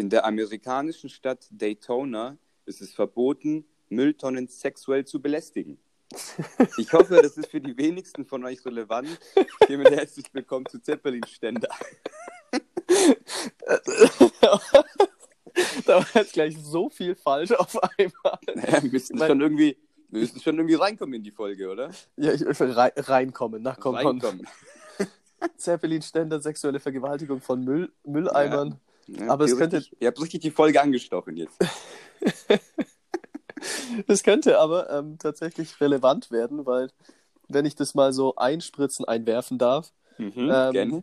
In der amerikanischen Stadt Daytona ist es verboten, Mülltonnen sexuell zu belästigen. Ich hoffe, das ist für die wenigsten von euch relevant. Hiermit herzlich willkommen zu Zeppelin-Ständer. da war jetzt gleich so viel falsch auf einmal. Naja, wir müssen, schon irgendwie, wir müssen schon irgendwie reinkommen in die Folge, oder? Ja, ich will rein, reinkommen. Na, komm, Reinkommen. Zeppelin-Ständer, sexuelle Vergewaltigung von Müll, Mülleimern. Ja, Aber es ihr könnte- richtig, ihr habt richtig die Folge angestochen jetzt. Das könnte aber ähm, tatsächlich relevant werden, weil, wenn ich das mal so einspritzen, einwerfen darf, Mhm, Ähm,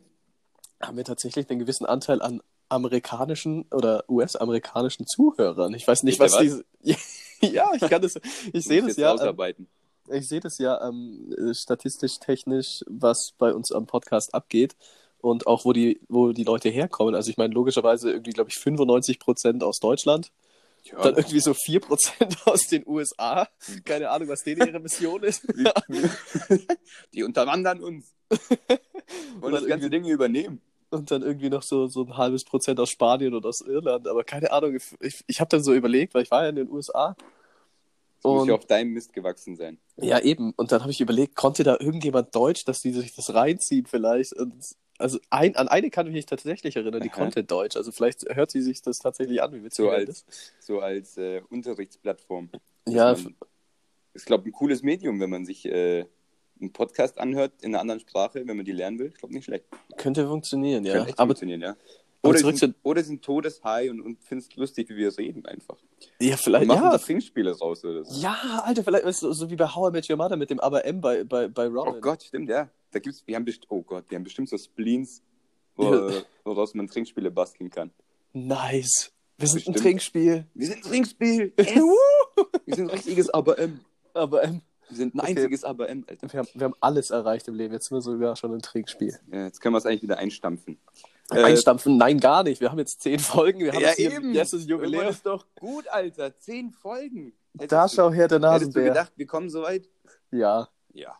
haben wir tatsächlich einen gewissen Anteil an amerikanischen oder US-amerikanischen Zuhörern. Ich weiß nicht, was ihr diese. ja, ich kann das. Ich sehe Muss das ja. Ähm, Ausarbeiten. ich sehe das ja ähm, statistisch, technisch, was bei uns am Podcast abgeht und auch wo die, wo die Leute herkommen. Also ich meine, logischerweise irgendwie, glaube ich, 95 Prozent aus Deutschland, Ja, dann irgendwie so 4 Prozent aus den USA. Keine Ahnung, was denen ihre Mission ist. die unterwandern uns. Wollen das ganze Ding übernehmen. Und dann irgendwie noch so, so ein halbes Prozent aus Spanien oder aus Irland. Aber keine Ahnung, ich, ich, habe dann so überlegt, weil ich war ja in den USA. Das muss Und- ja auf deinem Mist gewachsen sein. Ja, eben. Und dann habe ich überlegt, konnte da irgendjemand Deutsch, dass die sich das reinziehen vielleicht? Und also ein, an eine kann ich mich tatsächlich erinnern, die Aha. konnte Deutsch. Also vielleicht hört sie sich das tatsächlich an, wie witzig So als, so als äh, Unterrichtsplattform. Ja, man- ist, glaube ich, ein cooles Medium, wenn man sich äh, einen Podcast anhört in einer anderen Sprache, wenn man die lernen will. Ich glaube, nicht schlecht. könnte funktionieren, ja. Könnte Aber funktionieren, ja. Oder, sind, oder sind todeshigh und, und finden es lustig, wie wir reden einfach. ja, Wir vielleicht, machen ja. das Trinkspiele raus oder so. Ja, Alter, vielleicht ist es so wie bei How I Met Your Mother mit dem Aber M bei, bei, bei Robin. Oh Gott, stimmt, ja. Da gibt's, wir haben best oh Gott, wir haben bestimmt so Spleens, wo, Ja. woraus man Trinkspiele basteln kann. Nice. Wir sind Bestimmt. ein Trinkspiel. Wir sind ein Trinkspiel. Yes. wir sind ein richtiges ABM. Aber M. Wir sind ein Okay. einziges ABM, Alter. Wir haben, wir haben alles erreicht im Leben. Jetzt sind wir sogar schon ein Trinkspiel. Ja, jetzt können wir es eigentlich wieder einstampfen. Äh, Einstampfen? Nein, gar nicht. Wir haben jetzt zehn Folgen. Wir haben ja, eben. erstes Jubiläum. ist doch gut, Alter. Zehn Folgen. Hättest Da du- schau her, der Hättest du Nasenbär. gedacht, wir kommen so weit? Ja. Ja.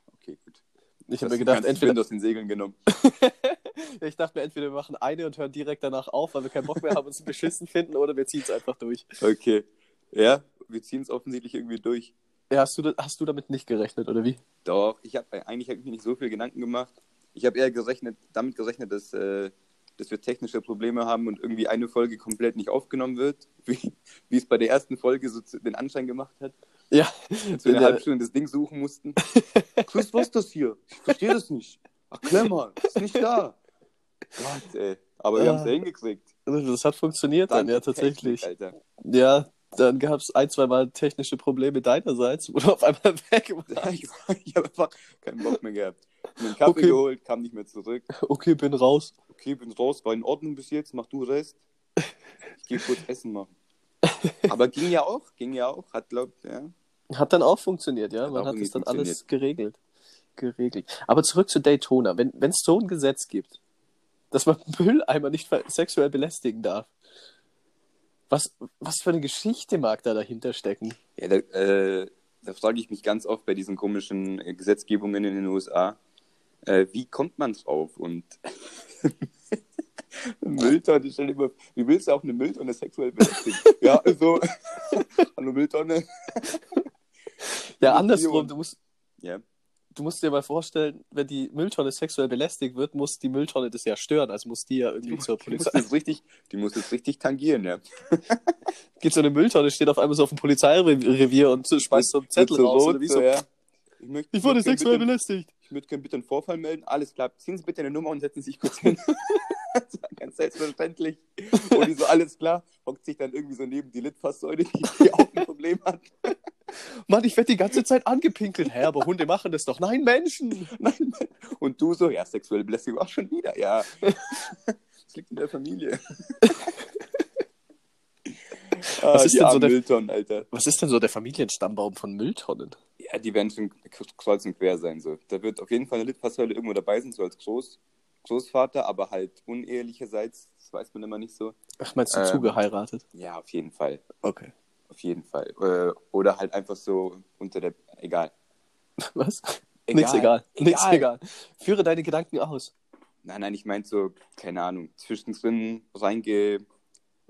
Ich habe mir gedacht, entweder, Wind aus den Segeln genommen. ich dachte mir, entweder wir machen eine und hören direkt danach auf, weil wir keinen Bock mehr haben, uns beschissen finden, oder wir ziehen es einfach durch. Okay. Ja, wir ziehen es offensichtlich irgendwie durch. Ja, hast du, hast du damit nicht gerechnet, oder wie? Doch, ich habe eigentlich hab ich mir nicht so viel Gedanken gemacht. Ich habe eher gerechnet, damit gerechnet, dass, äh, dass wir technische Probleme haben und irgendwie eine Folge komplett nicht aufgenommen wird, wie, wie es bei der ersten Folge so den Anschein gemacht hat, Ja. wir eine Ja. halbe Stunde das Ding suchen mussten. Chris, was ist das hier? Ich verstehe das nicht. Erklär mal, ist nicht da. Gott, ey. Aber wir Ah. haben es ja hingekriegt. Das hat funktioniert dann, Danke, ja, tatsächlich. Technik. Ja, dann gab es ein, zwei Mal technische Probleme deinerseits, du auf einmal weg warst. Ich, ich habe einfach keinen Bock mehr gehabt. Mir einen Kaffee Okay. geholt, kam nicht mehr zurück. Okay, bin raus. Okay, bin raus, war in Ordnung bis jetzt, mach du Rest. Ich gehe kurz essen machen. Aber ging ja auch, ging ja auch, hat glaubt, ja. Hat dann auch funktioniert, ja. Hat Man hat es dann alles geregelt. Geregelt. Aber zurück zu Daytona. Wenn es so ein Gesetz gibt, dass man Mülleimer nicht sexuell belästigen darf, was, was für eine Geschichte mag da dahinter stecken? Ja, da, äh, da frage ich mich ganz oft bei diesen komischen Gesetzgebungen in den USA, äh, wie kommt man drauf? Und Mülltonne, stell dir mal, wie willst du auch eine Mülltonne sexuell belästigen? ja, also, hallo Mülltonne. Ja, andersrum, du musst, Ja, du musst dir mal vorstellen, wenn die Mülltonne sexuell belästigt wird, muss die Mülltonne das ja stören. Also muss die ja irgendwie zur die muss Polizei. das richtig, die muss das richtig tangieren, ja. Geht so eine Mülltonne, steht auf einmal so auf dem Polizeirevier und schmeißt so einen Zettel Wird so raus. rot, so, so. ja. Ich, möchte, Ich wurde möchte sexuell bitte, belästigt. Ich würde gerne bitte einen Vorfall melden. Alles klar. Ziehen Sie bitte eine Nummer und setzen Sie sich kurz hin. Das war Ganz selbstverständlich. Und die so, alles klar, hockt sich dann irgendwie so neben die Litfaßsäule, die, die auch ein Problem hat. Mann, ich werde die ganze Zeit angepinkelt. Hä, aber Hunde machen das doch. Nein, Menschen. Nein. Und du so, ja, sexuelle Belästigung auch schon wieder. Ja, das liegt in der Familie. ah, Was ist die denn so der- Mülltonnen, Alter. Was ist denn so der Familienstammbaum von Mülltonnen? Ja, die werden schon kreuz und quer sein. So. Da wird auf jeden Fall eine Litfaßsäule irgendwo dabei sein, so als Groß, Großvater, aber halt unehelicherseits, das weiß man immer nicht so. Ach, meinst du Ähm. zugeheiratet? Ja, auf jeden Fall. Okay. Auf jeden Fall. Äh, oder halt einfach so unter der. Egal. Was? Egal. Nichts egal. Nichts Egal. egal. Führe deine Gedanken aus. Nein, nein, ich meinte so, keine Ahnung, zwischendrin reinge,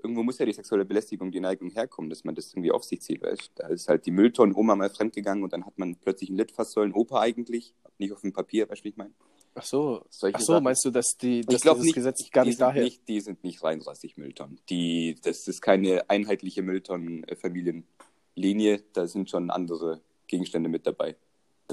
irgendwo muss ja die sexuelle Belästigung, die Neigung herkommen, dass man das irgendwie auf sich zieht. Weißt? Da ist halt die Mülltonne Oma mal fremdgegangen und dann hat man plötzlich ein Litfass sollen Opa eigentlich, nicht auf dem Papier, weißt du, wie ich meine? Ach so, Solche Ach so Sachen. meinst du, dass, die, Ich dass dieses nicht, Gesetz gar die nicht daher... nicht, die sind nicht reinrassig Mülltonnen. Die, das ist keine einheitliche Mülltonnen-Familienlinie, da sind schon andere Gegenstände mit dabei. Da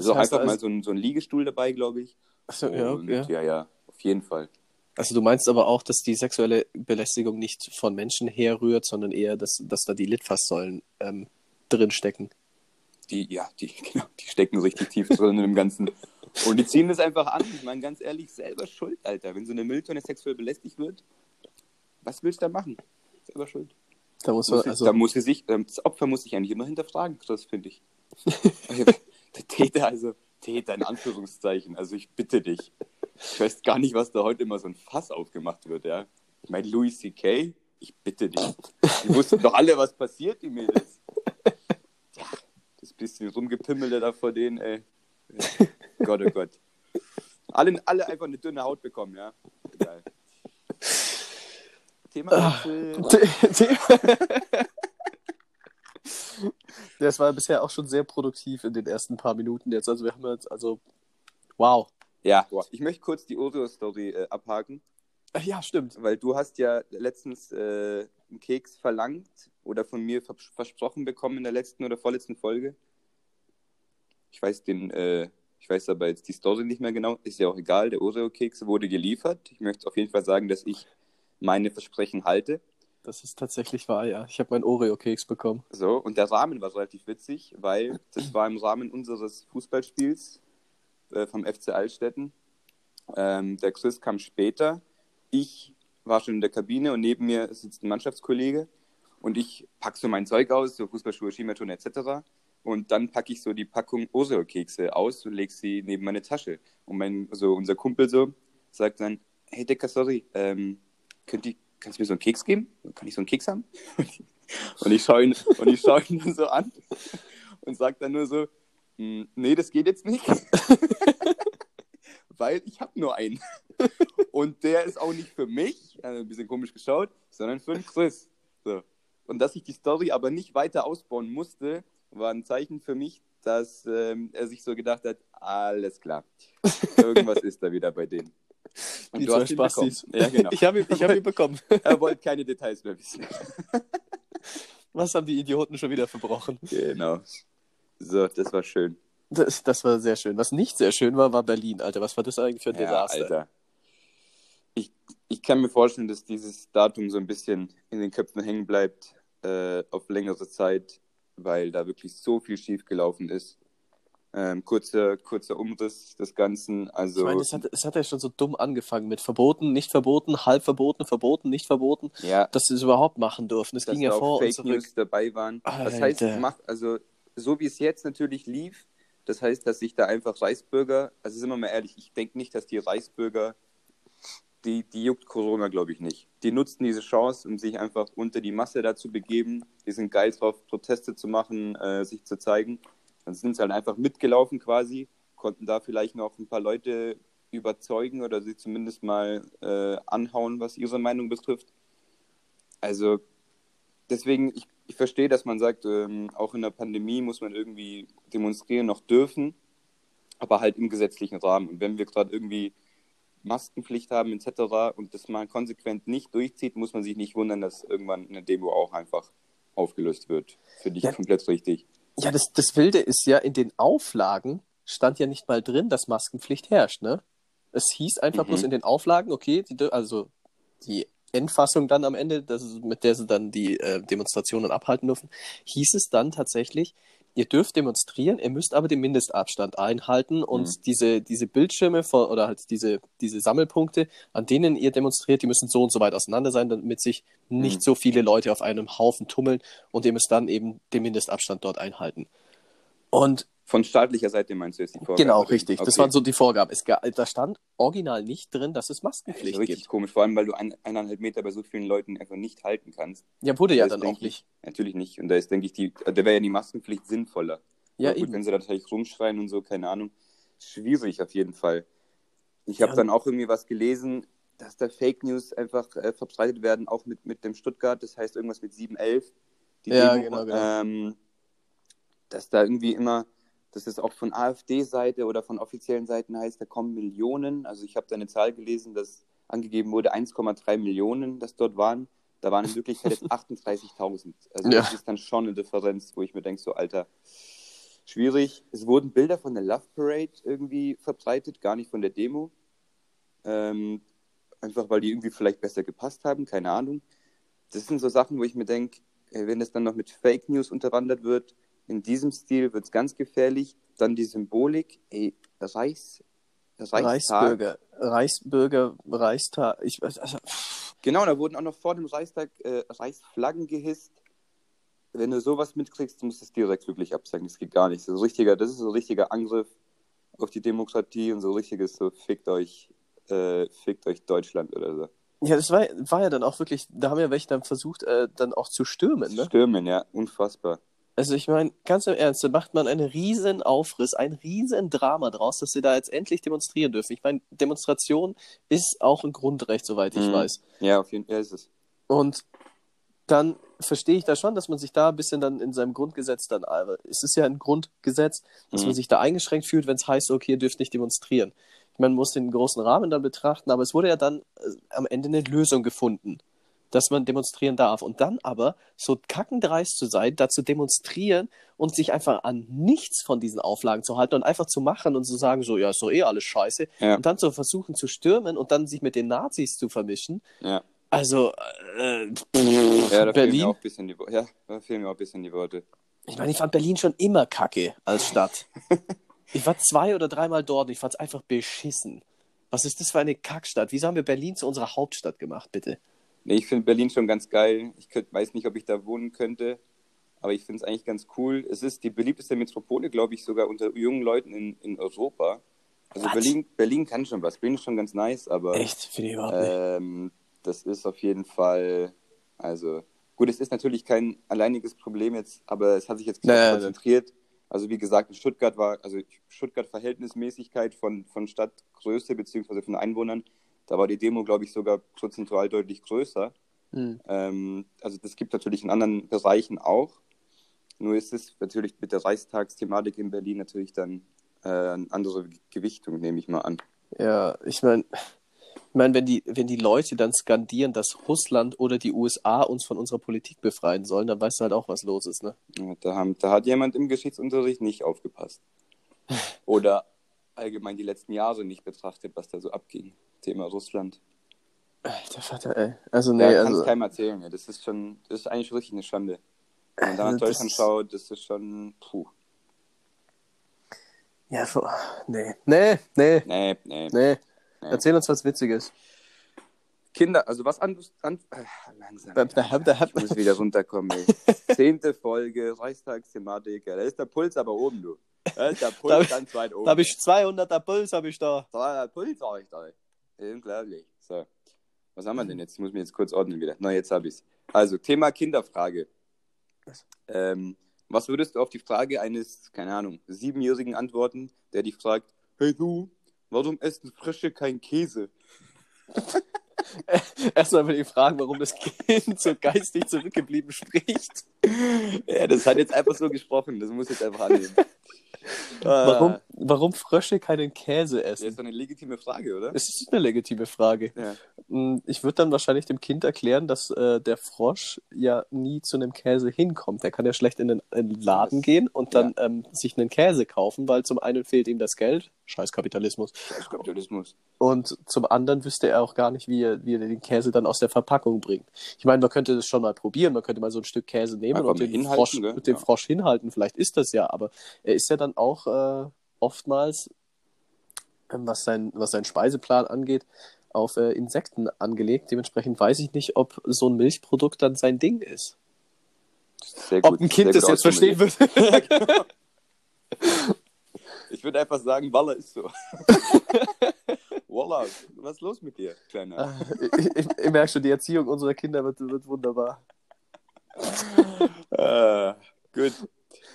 ist Das auch heißt einfach mal also- so ein, so ein Liegestuhl dabei, glaube ich. Ach so, ja, Und, ja. ja, ja, auf jeden Fall. Also du meinst aber auch, dass die sexuelle Belästigung nicht von Menschen herrührt, sondern eher, dass, dass da die Litfaßsäulen ähm, drin stecken. Die, ja, die, genau, die stecken richtig tief drin im Ganzen. Und die ziehen das einfach an. Ich meine, ganz ehrlich, selber schuld, Alter. Wenn so eine Mülltonne sexuell belästigt wird, was willst du da machen? Selber schuld. Da muss man, also, da muss sie sich, ähm, das Opfer muss sich eigentlich immer hinterfragen, das finde ich. Der Täter, also Täter in Anführungszeichen, also ich bitte dich. Ich weiß gar nicht, was da heute immer so ein Fass aufgemacht wird, ja. Ich meine, Louis C.K., ich bitte dich. Die wussten doch alle, was passiert, die Mädels. Ja, das bisschen Rumgepimmelte da vor denen, ey. Ja. Gott, oh Gott. Alle, alle einfach eine dünne Haut bekommen, ja. Egal. Thema Wechsel. das war bisher auch schon sehr produktiv in den ersten paar Minuten jetzt. Also wir haben jetzt, also, wow. Ja, ich möchte kurz die Oreo-Story äh, abhaken, Ja, stimmt. weil du hast ja letztens äh, einen Keks verlangt oder von mir vers versprochen bekommen in der letzten oder vorletzten Folge. Ich weiß den, äh, ich weiß aber jetzt die Story nicht mehr genau, ist ja auch egal, der Oreo-Keks wurde geliefert. Ich möchte auf jeden Fall sagen, dass ich meine Versprechen halte. Das ist tatsächlich wahr, ja. Ich habe meinen Oreo-Keks bekommen. So, und der Rahmen war relativ witzig, weil das war im Rahmen unseres Fußballspiels äh, vom FC Altstetten. Ähm, der Chris kam später. Ich war schon in der Kabine und neben mir sitzt ein Mannschaftskollege und ich packe so mein Zeug aus, so Fußballschuhe, Skimaton etc. Und dann packe ich so die Packung Oreo-Kekse aus und lege sie neben meine Tasche. Und mein, so unser Kumpel so sagt dann, hey Decker, sorry, ähm, könnt ihr, kannst du mir so einen Keks geben? Kann ich so einen Keks haben? Und ich schaue ihn, und ihn dann so an und sage dann nur so, "Hm, nee, das geht jetzt nicht. Weil ich habe nur einen. Und der ist auch nicht für mich, also ein bisschen komisch geschaut, sondern für den Chris. So. Und dass ich die Story aber nicht weiter ausbauen musste, war ein Zeichen für mich, dass ähm, er sich so gedacht hat, alles klar, irgendwas ist da wieder bei denen. Und Die du hast ihn bekommen. Ja, genau. Ich habe ihn, ich hab ihn bekommen. Er wollte keine Details mehr wissen. Was haben die Idioten schon wieder verbrochen? Genau. So, das war schön. Das, das war sehr schön. Was nicht sehr schön war, war Berlin, Alter. Was war das eigentlich für ein Ja, Desaster? Alter. Ich, ich kann mir vorstellen, dass dieses Datum so ein bisschen in den Köpfen hängen bleibt äh, auf längere Zeit, weil da wirklich so viel schiefgelaufen ist. Ähm, kurzer, kurzer Umriss des Ganzen. Also, Ich meine, es hat, es hat ja schon so dumm angefangen mit verboten, nicht verboten, halb verboten, verboten, nicht verboten, ja, dass sie es überhaupt machen durften. Das dass ging ja vor und Fake zurück. News dabei waren. Das heißt, macht, also so wie es jetzt natürlich lief, das heißt, dass sich da einfach Reichsbürger, also sind wir mal ehrlich, ich denke nicht, dass die Reichsbürger, die, die juckt Corona, glaube ich, nicht. Die nutzten diese Chance, um sich einfach unter die Masse da zu begeben. Die sind geil drauf, Proteste zu machen, äh, sich zu zeigen. Dann sind sie halt einfach mitgelaufen quasi, konnten da vielleicht noch ein paar Leute überzeugen oder sie zumindest mal äh, anhauen, was ihre Meinung betrifft. Also deswegen, ich, ich verstehe, dass man sagt, ähm, auch in der Pandemie muss man irgendwie demonstrieren noch dürfen, aber halt im gesetzlichen Rahmen. Und wenn wir gerade irgendwie Maskenpflicht haben etc. und das mal konsequent nicht durchzieht, muss man sich nicht wundern, dass irgendwann eine Demo auch einfach aufgelöst wird. Finde ich Ja. komplett richtig. Ja, das, das Wilde ist ja, in den Auflagen stand ja nicht mal drin, dass Maskenpflicht herrscht, ne? Es hieß einfach Mhm. bloß in den Auflagen, okay, die, also die Endfassung dann am Ende, das mit der sie dann die äh, Demonstrationen abhalten dürfen, hieß es dann tatsächlich, ihr dürft demonstrieren, ihr müsst aber den Mindestabstand einhalten und Mhm. diese, diese Bildschirme vor, oder halt diese, diese Sammelpunkte, an denen ihr demonstriert, die müssen so und so weit auseinander sein, damit sich nicht Mhm. so viele Leute auf einem Haufen tummeln und ihr müsst dann eben den Mindestabstand dort einhalten. Und Von staatlicher Seite meinst du jetzt die Vorgabe? genau, richtig. Das Okay. waren so die Vorgaben. Es, da stand original nicht drin, dass es Das ist Maskenpflicht richtig gibt. komisch, vor allem weil du ein, eineinhalb Meter bei so vielen Leuten einfach nicht halten kannst. Ja, wurde ja Da ist, dann auch nicht. Ich, natürlich nicht. Und da ist, denke ich, die, da wäre ja die Maskenpflicht sinnvoller. Ja, gut, eben. wenn sie da natürlich rumschreien und so, keine Ahnung. Schwierig auf jeden Fall. Ich habe Ja. dann auch irgendwie was gelesen. dass da Fake News einfach äh, verbreitet werden, auch mit, mit dem Stuttgart, das heißt irgendwas mit 711. Die Ja, Demo, genau, genau. Ähm, dass da irgendwie immer, dass es auch von AfD-Seite oder von offiziellen Seiten heißt, da kommen Millionen. Also ich habe da eine Zahl gelesen, dass angegeben wurde 1,3 Millionen, das dort waren. Da waren in Wirklichkeit jetzt 38.000. Also Ja. das ist dann schon eine Differenz, wo ich mir denke, so Alter, schwierig. Es wurden Bilder von der Love Parade irgendwie verbreitet, gar nicht von der Demo. Ähm, einfach weil die irgendwie vielleicht besser gepasst haben, keine Ahnung. Das sind so Sachen, wo ich mir denke, wenn das dann noch mit Fake News unterwandert wird, in diesem Stil wird es ganz gefährlich. Dann die Symbolik, ey, Reichs, Reichstag. Reichsbürger, Reichsbürger, Reichstag. Ich weiß, also, Genau, da wurden auch noch vor dem Reichstag äh, Reichsflaggen gehisst. Wenn du sowas mitkriegst, musst du es direkt wirklich absagen. Das geht gar nicht. So richtiger, das ist so ein richtiger Angriff auf die Demokratie und so richtiges so fickt euch, äh, fickt euch Deutschland oder so. ja, das war, war ja dann auch wirklich, da haben ja welche dann versucht, äh, dann auch zu stürmen, ne? Stürmen, ja, unfassbar. Also ich meine, ganz im Ernst, da macht man einen riesen Aufriss, ein riesen Drama draus, dass sie da jetzt endlich demonstrieren dürfen. Ich meine, Demonstration ist auch ein Grundrecht, soweit ich Mhm. weiß. Ja, auf jeden Fall ist es. Und dann verstehe ich da schon, dass man sich da ein bisschen dann in seinem Grundgesetz dann, aber es ist ja ein Grundgesetz, dass Mhm. man sich da eingeschränkt fühlt, wenn es heißt, okay, ihr dürft nicht demonstrieren. Man muss den großen Rahmen dann betrachten, aber es wurde ja dann äh, am Ende eine Lösung gefunden, dass man demonstrieren darf. Und dann aber so kackendreist zu sein, da zu demonstrieren und sich einfach an nichts von diesen Auflagen zu halten und einfach zu machen und zu sagen, so, ja, ist doch eh alles scheiße. Ja. Und dann zu versuchen zu stürmen und dann sich mit den Nazis zu vermischen. Ja. Also, äh, Ja, da fehlen Berlin. mir auch ein bisschen die Worte. Ja, da fehlen mir auch ein bisschen die Worte. Ich meine, ich fand Berlin schon immer kacke als Stadt. ich war zwei oder dreimal dort und ich fand es einfach beschissen. Was ist das für eine Kackstadt? Wieso haben wir Berlin zu unserer Hauptstadt gemacht, bitte? Nee, ich finde Berlin schon ganz geil. Ich könnt, weiß nicht, ob ich da wohnen könnte, aber ich finde es eigentlich ganz cool. Es ist die beliebteste Metropole, glaube ich, sogar unter jungen Leuten in, in Europa. Also? Berlin, Berlin kann schon was. Berlin ist schon ganz nice, aber Echt? Finde ich überhaupt nicht. ähm, das ist auf jeden Fall, also gut, es ist natürlich kein alleiniges Problem jetzt, aber es hat sich jetzt Naja, konzentriert. Also wie gesagt, in Stuttgart war, also Stuttgart Verhältnismäßigkeit von, von Stadtgröße beziehungsweise von Einwohnern, da war die Demo, glaube ich, sogar prozentual deutlich größer. Hm. Ähm, also das gibt natürlich in anderen Bereichen auch. Nur ist es natürlich mit der Reichstagsthematik in Berlin natürlich dann äh, eine andere Gewichtung, nehme ich mal an. Ja, ich meine, ich mein, wenn, die, wenn die Leute dann skandieren, dass Russland oder die USA uns von unserer Politik befreien sollen, dann weißt du halt auch, was los ist, ne? Ja, da, haben, da hat jemand im Geschichtsunterricht nicht aufgepasst. Oder allgemein die letzten Jahre nicht betrachtet, was da so abging. Thema Russland. Alter Vater, ey. Also, nee, Ja, also. keinem erzählen. Ja. Das ist schon, das ist eigentlich richtig eine Schande. Wenn man da nach Also das Deutschland ist- schaut, das ist schon, puh. Ja, so, nee. Nee, nee, Nee, nee. nee. Erzähl uns was Witziges. Kinder, also was anderes. An, äh, langsam. Ich muss wieder runterkommen. Ey. Zehnte Folge, Reichstagsthematik. Da ist der Puls aber oben, du. Da ist der Puls ich- ganz weit oben. Da habe ich 200er Puls, habe ich da. Da, der Puls sag ich da. Unglaublich. So. Was haben wir denn jetzt? Ich muss mich jetzt kurz ordnen wieder. Na, jetzt habe ich's. Also, Thema Kinderfrage. Was? Ähm, was würdest du auf die Frage eines, keine Ahnung, Siebenjährigen antworten, der dich fragt, hey du, warum essen Frösche kein Käse? Erstmal will ich fragen, warum das Kind so geistig zurückgeblieben spricht. Ja, das hat jetzt einfach so gesprochen, das muss ich jetzt einfach annehmen. Warum, Ah, warum Frösche keinen Käse Das ist essen? doch eine legitime Frage, oder? Das ist eine legitime Frage. Ja. Mm, Ich würde dann wahrscheinlich dem Kind erklären, dass äh, der Frosch ja nie zu einem Käse hinkommt. Der kann ja schlecht in den, in den Laden gehen und dann ähm, sich einen Käse kaufen, weil zum einen fehlt ihm das Geld, scheiß Kapitalismus, ist Kapitalismus. und zum anderen wüsste er auch gar nicht, wie er, wie er den Käse dann aus der Verpackung bringt. Ich meine, man könnte das schon mal probieren, man könnte mal so ein Stück Käse nehmen und den, Frosch, gell? den Ja. Frosch hinhalten. Vielleicht ist das ja, aber er ist ja dann auch äh, oftmals, ähm, was, sein, was seinen Speiseplan angeht, auf äh, Insekten angelegt. Dementsprechend weiß ich nicht, ob so ein Milchprodukt dann sein Ding ist. Sehr Ob gut- ein Kind das jetzt verstehen ausformuliert. Ich würde einfach sagen, Walla ist so. Walla, was ist los mit dir, Kleiner? ich, ich, ich merke schon, die Erziehung unserer Kinder wird, wird wunderbar. Ah, gut.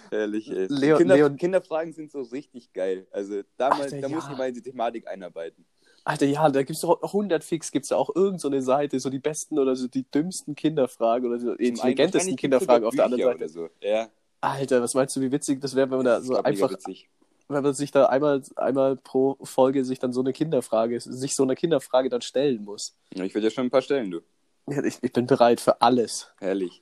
Herrlich, ey. Leon- Kinder, Leon- Kinderfragen sind so richtig geil. Also da, mal, Alter, da muss ja. ich mal in die Thematik einarbeiten. Alter, ja, da gibt's doch 100 Fix, gibt's da auch irgendeine so eine Seite, so die besten oder so die dümmsten Kinderfragen oder so die intelligentesten Kinderfragen auf der anderen Seite. So. Ja. Alter, was meinst du, wie witzig das wäre, wenn man da so einfach, witzig. Wenn man sich da einmal, einmal pro Folge sich dann so eine Kinderfrage, sich so eine Kinderfrage dann stellen muss. Ich würde ja schon ein paar stellen, du. Ja, ich, ich bin bereit für alles. Herrlich.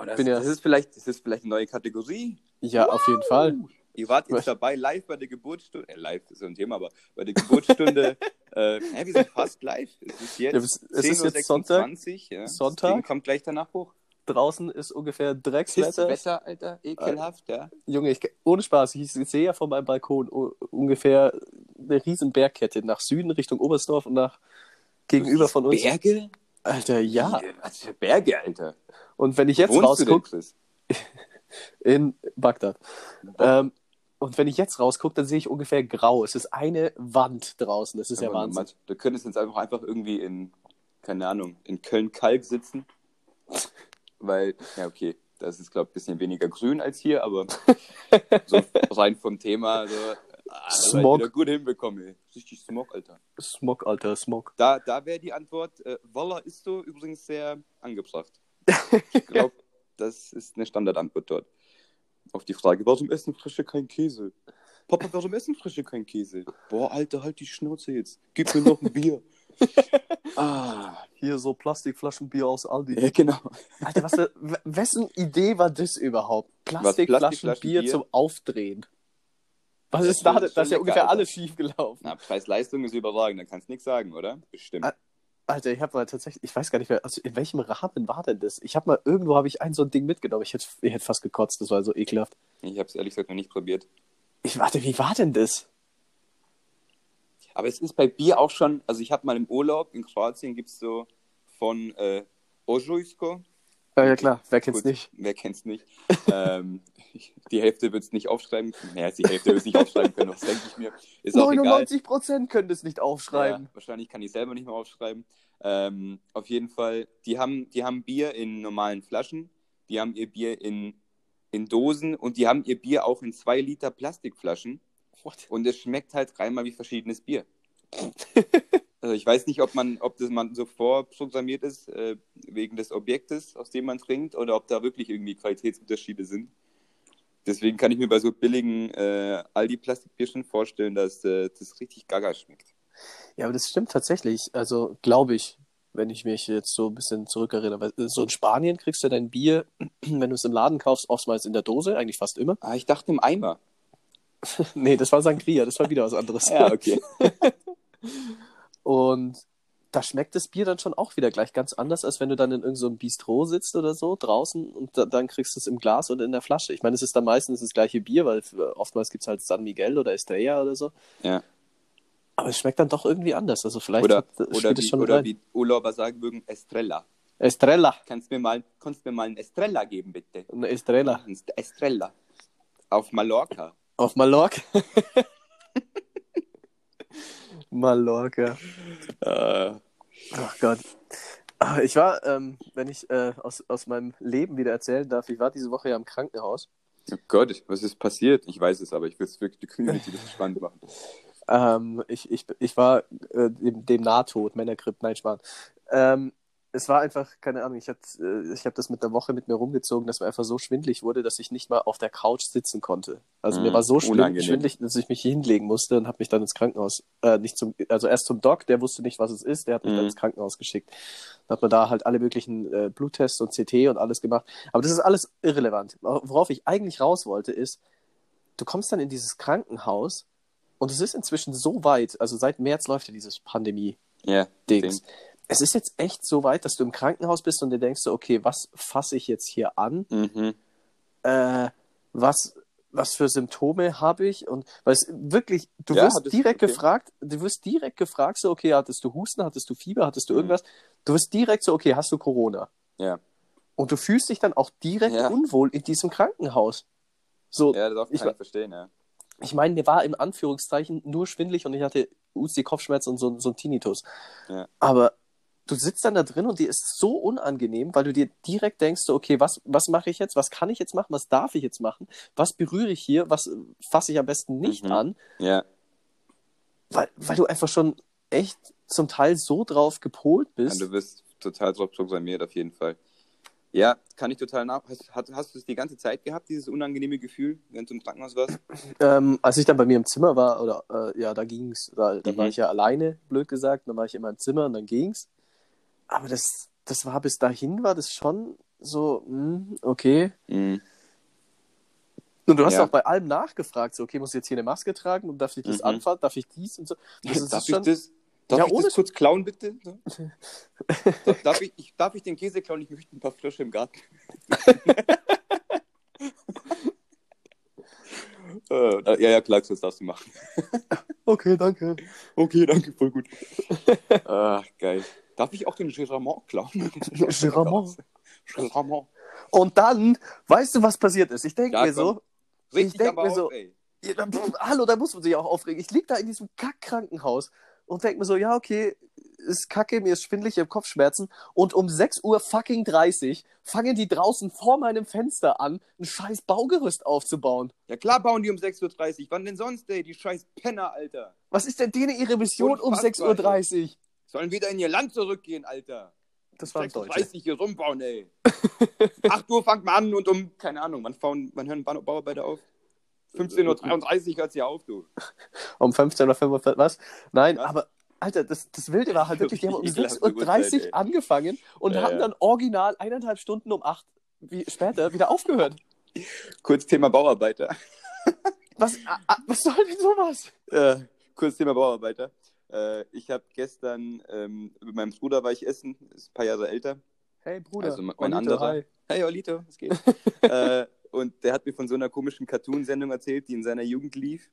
Oh, das, Bin ja- das, ist vielleicht, das ist vielleicht eine neue Kategorie. Ja, auf jeden Fall. Ihr wart jetzt dabei, live bei der Geburtsstunde. Äh, live ist so ein Thema, aber bei der Geburtsstunde. äh, ja, wir sind fast live. Es ist jetzt, Ja, es- es ist jetzt 10.26 Uhr, ja. Sonntag. Das Ding kommt gleich danach hoch. Draußen ist ungefähr Wetter, Dreckswetter. Wetter, Alter, ekelhaft, ja. Junge, ich, ohne Spaß, ich sehe ja von meinem Balkon ungefähr eine riesen Bergkette nach Süden Richtung Oberstdorf und nach gegenüber von uns. Berge? Alter, ja. Was für Berge, Alter. Und wenn ich jetzt rausgucke, in Bagdad. Ähm, und wenn ich jetzt rausgucke, dann sehe ich ungefähr grau. Es ist eine Wand draußen. Das ist ja, Aber Wahnsinn. Du könntest jetzt einfach, einfach irgendwie in, keine Ahnung, in Köln-Kalk sitzen. Weil, ja, okay, das ist, glaube ich, ein bisschen weniger grün als hier, aber so rein vom Thema, so, ich Smog. wieder gut hinbekommen, ey. Richtig Smog, Alter. Smog, Alter, Smog. Da, da wäre die Antwort, äh, Walla ist so übrigens sehr angebracht. Ich glaube, das ist eine Standardantwort dort. Auf die Frage, warum essen Frische kein Käse? Papa, warum essen Frische kein Käse? Boah, Alter, halt die Schnauze jetzt. Gib mir noch ein Bier. Ah, Hier so Plastikflaschenbier aus Aldi. ja, genau. Alter, was für, wessen Idee war das überhaupt? Plastikflaschenbier Plastikflaschenbier? zum Aufdrehen. Was Das ist da? Das ist ja ungefähr Alter. alles schief gelaufen. Na, Preis-Leistung ist überragend, da kannst du nichts sagen, oder? Bestimmt. Ah, Alter, ich habe mal tatsächlich, ich weiß gar nicht mehr, also in welchem Rahmen war denn das? Ich habe mal, irgendwo habe ich ein so ein Ding mitgenommen. Ich hätte, ich hätte fast gekotzt, das war so ekelhaft. Ich habe es ehrlich gesagt noch nicht probiert. Ich warte, wie war denn das? Aber es ist bei Bier auch schon, also ich habe mal im Urlaub in Kroatien gibt es so von äh, Ojujsko. Ja, ja klar, wer kennt's Gut, nicht? Wer kennt's nicht? ähm, die Hälfte wird es nicht aufschreiben. Naja, die Hälfte wird es nicht aufschreiben können, das denke ich mir. Ist auch egal. 99 Prozent können das nicht aufschreiben. Ja, wahrscheinlich kann ich selber nicht mehr aufschreiben. Ähm, auf jeden Fall, die haben, die haben Bier in normalen Flaschen, die haben ihr Bier in, in Dosen und die haben ihr Bier auch in zwei Liter Plastikflaschen. What? Und es schmeckt halt dreimal wie verschiedenes Bier. also ich weiß nicht, ob man, ob das man so vorprogrammiert ist, äh, wegen des Objektes, aus dem man trinkt, oder ob da wirklich irgendwie Qualitätsunterschiede sind. Deswegen kann ich mir bei so billigen äh, Aldi-Plastikbier schon vorstellen, dass äh, das richtig gaga schmeckt. Ja, aber das stimmt tatsächlich. Also, glaube ich, wenn ich mich jetzt so ein bisschen zurückerinnere. Weil, äh, So in Spanien kriegst du dein Bier, wenn du es im Laden kaufst, oftmals in der Dose, eigentlich fast immer. Ah, ich dachte im Eimer. Nee, das war Sangria, das war wieder was anderes. Ja, okay. Und da schmeckt das Bier dann schon auch wieder gleich ganz anders, als wenn du dann in irgendeinem so Bistro sitzt oder so draußen und da, dann kriegst du es im Glas oder in der Flasche. Ich meine, es ist dann meistens das gleiche Bier, weil äh, oftmals gibt es halt San Miguel oder Estrella oder so. Ja. Aber es schmeckt dann doch irgendwie anders. Also vielleicht Oder, hat- oder, wie, schon oder wie Urlauber sagen würden, Estrella. Estrella. Kannst mir mal, kannst mir mal ein Estrella geben, bitte? Eine Estrella. Ein Estrella. Auf Mallorca. Auf Mallorca. Mallorca. Äh, Ach Gott. Ah, Ich war, ähm, wenn ich äh, aus, aus meinem Leben wieder erzählen darf, ich war diese Woche ja im Krankenhaus. oh Gott, was ist passiert? Ich weiß es, aber ich will es wirklich die Community das spannend machen. Ähm, ich, ich, ich war äh, dem, dem Nahtod, Männergrip, nein, Schwan. Ähm, es war einfach, keine Ahnung, ich, hat, äh, ich habe das mit einer Woche mit mir rumgezogen, dass mir einfach so schwindlig wurde, dass ich nicht mal auf der Couch sitzen konnte. Also mir Mm, war so unangenehm. schwindlig, dass ich mich hinlegen musste und habe mich dann ins Krankenhaus, äh, nicht zum, also erst zum Doc, der wusste nicht, was es ist, der hat mich Mm. dann ins Krankenhaus geschickt. Dann hat man da halt alle möglichen äh, Bluttests und CT und alles gemacht. Aber das ist alles irrelevant. Worauf ich eigentlich raus wollte, ist, du kommst dann in dieses Krankenhaus und es ist inzwischen so weit, also seit März läuft ja dieses Pandemie-Dings. Ja, Es ist jetzt echt so weit, dass du im Krankenhaus bist und dir denkst, so, okay, was fasse ich jetzt hier an? Mhm. Äh, was, was für Symptome habe ich? Und weil es wirklich, du Ja, wirst direkt okay. gefragt, du wirst direkt gefragt, so, okay, hattest du Husten, hattest du Fieber, hattest du Mhm. irgendwas? Du wirst direkt so, okay, hast du Corona? Ja. Und du fühlst dich dann auch direkt Ja. unwohl in diesem Krankenhaus. So, Ja, das Ich kann ich verstehen, ja. ich meine, mir war in Anführungszeichen nur schwindelig und ich hatte UC Kopfschmerzen und so, so ein Tinnitus. Ja. Aber du sitzt dann da drin und dir ist so unangenehm, weil du dir direkt denkst, so, okay, was, was mache ich jetzt? Was kann ich jetzt machen? Was darf ich jetzt machen? Was berühre ich hier? Was fasse ich am besten nicht Mhm. an? Ja, weil, weil du einfach schon echt zum Teil so drauf gepolt Ja, bist. du bist total drauf programmiert, auf jeden Fall. Ja, kann ich total nach. Hast, hast, hast du es die ganze Zeit gehabt, dieses unangenehme Gefühl, wenn du im Krankenhaus warst? Ähm, als ich dann bei mir im Zimmer war, oder äh, ja, da ging's, da, da Mhm. war ich ja alleine, blöd gesagt, dann war ich in meinem Zimmer und dann ging's. Aber das, das war bis dahin, war das schon so, hm, okay. Mhm. Und du hast Ja. auch bei allem nachgefragt, so, okay, muss ich jetzt hier eine Maske tragen und darf ich das Mhm. anfassen, darf ich dies und so. Das ist darf schon, ich das, darf Ja, ich das kurz klauen, bitte? Darf, darf, ich, ich, darf ich den Käse klauen? Ich möchte ein paar Frösche im Garten. äh, ja, ja, klar, das darfst du machen. Okay, danke. Okay, danke, voll gut. Ach, geil. Darf ich auch den Giramont klauen? Giramont. Giramont. Und dann, weißt du, was passiert ist? Ich denke Ja, mir so. Richtig, denk aber mir auf, so-. Ja, pff, hallo, da muss man sich auch aufregen. Ich lieg da in diesem Kack-Krankenhaus und denk mir so, ja, okay, ist kacke, mir ist schwindelig, ich hab Kopfschmerzen. Und um 6 Uhr fucking 30 fangen die draußen vor meinem Fenster an, ein scheiß Baugerüst aufzubauen. Ja klar bauen die um 6.30 Uhr. Wann denn sonst, ey? Die scheiß Penner, Alter. Was ist denn denen ihre Mission um Unfassbar, 6.30 Uhr? Sollen wieder in ihr Land zurückgehen, Alter. Das war ein 6.30 Deutscher. Uhr hier rumbauen, ey. 8 Uhr fangt man an und um, keine Ahnung, wann, fahren, wann hören Bau- Bauarbeiter auf? 15.33 Uhr hört sie auf, du. Um 15.45 Uhr, was? Nein, Was? aber, Alter, das, das Wilde war halt wirklich, die haben um Ekelhafte 6.30 Uhrzeit, ey. Uhr angefangen und Ja, haben dann original eineinhalb Stunden um 8 wie, später wieder aufgehört. Kurz Thema Bauarbeiter. Was, was soll denn sowas? Äh, kurz Thema Bauarbeiter. Äh, ich habe gestern ähm, mit meinem Bruder war ich essen, ist ein paar Jahre älter. Hey Bruder, Also mein Olito, anderer. hi. Hey Olito, was geht? äh, und der hat mir von so einer komischen Cartoon-Sendung erzählt, die in seiner Jugend lief.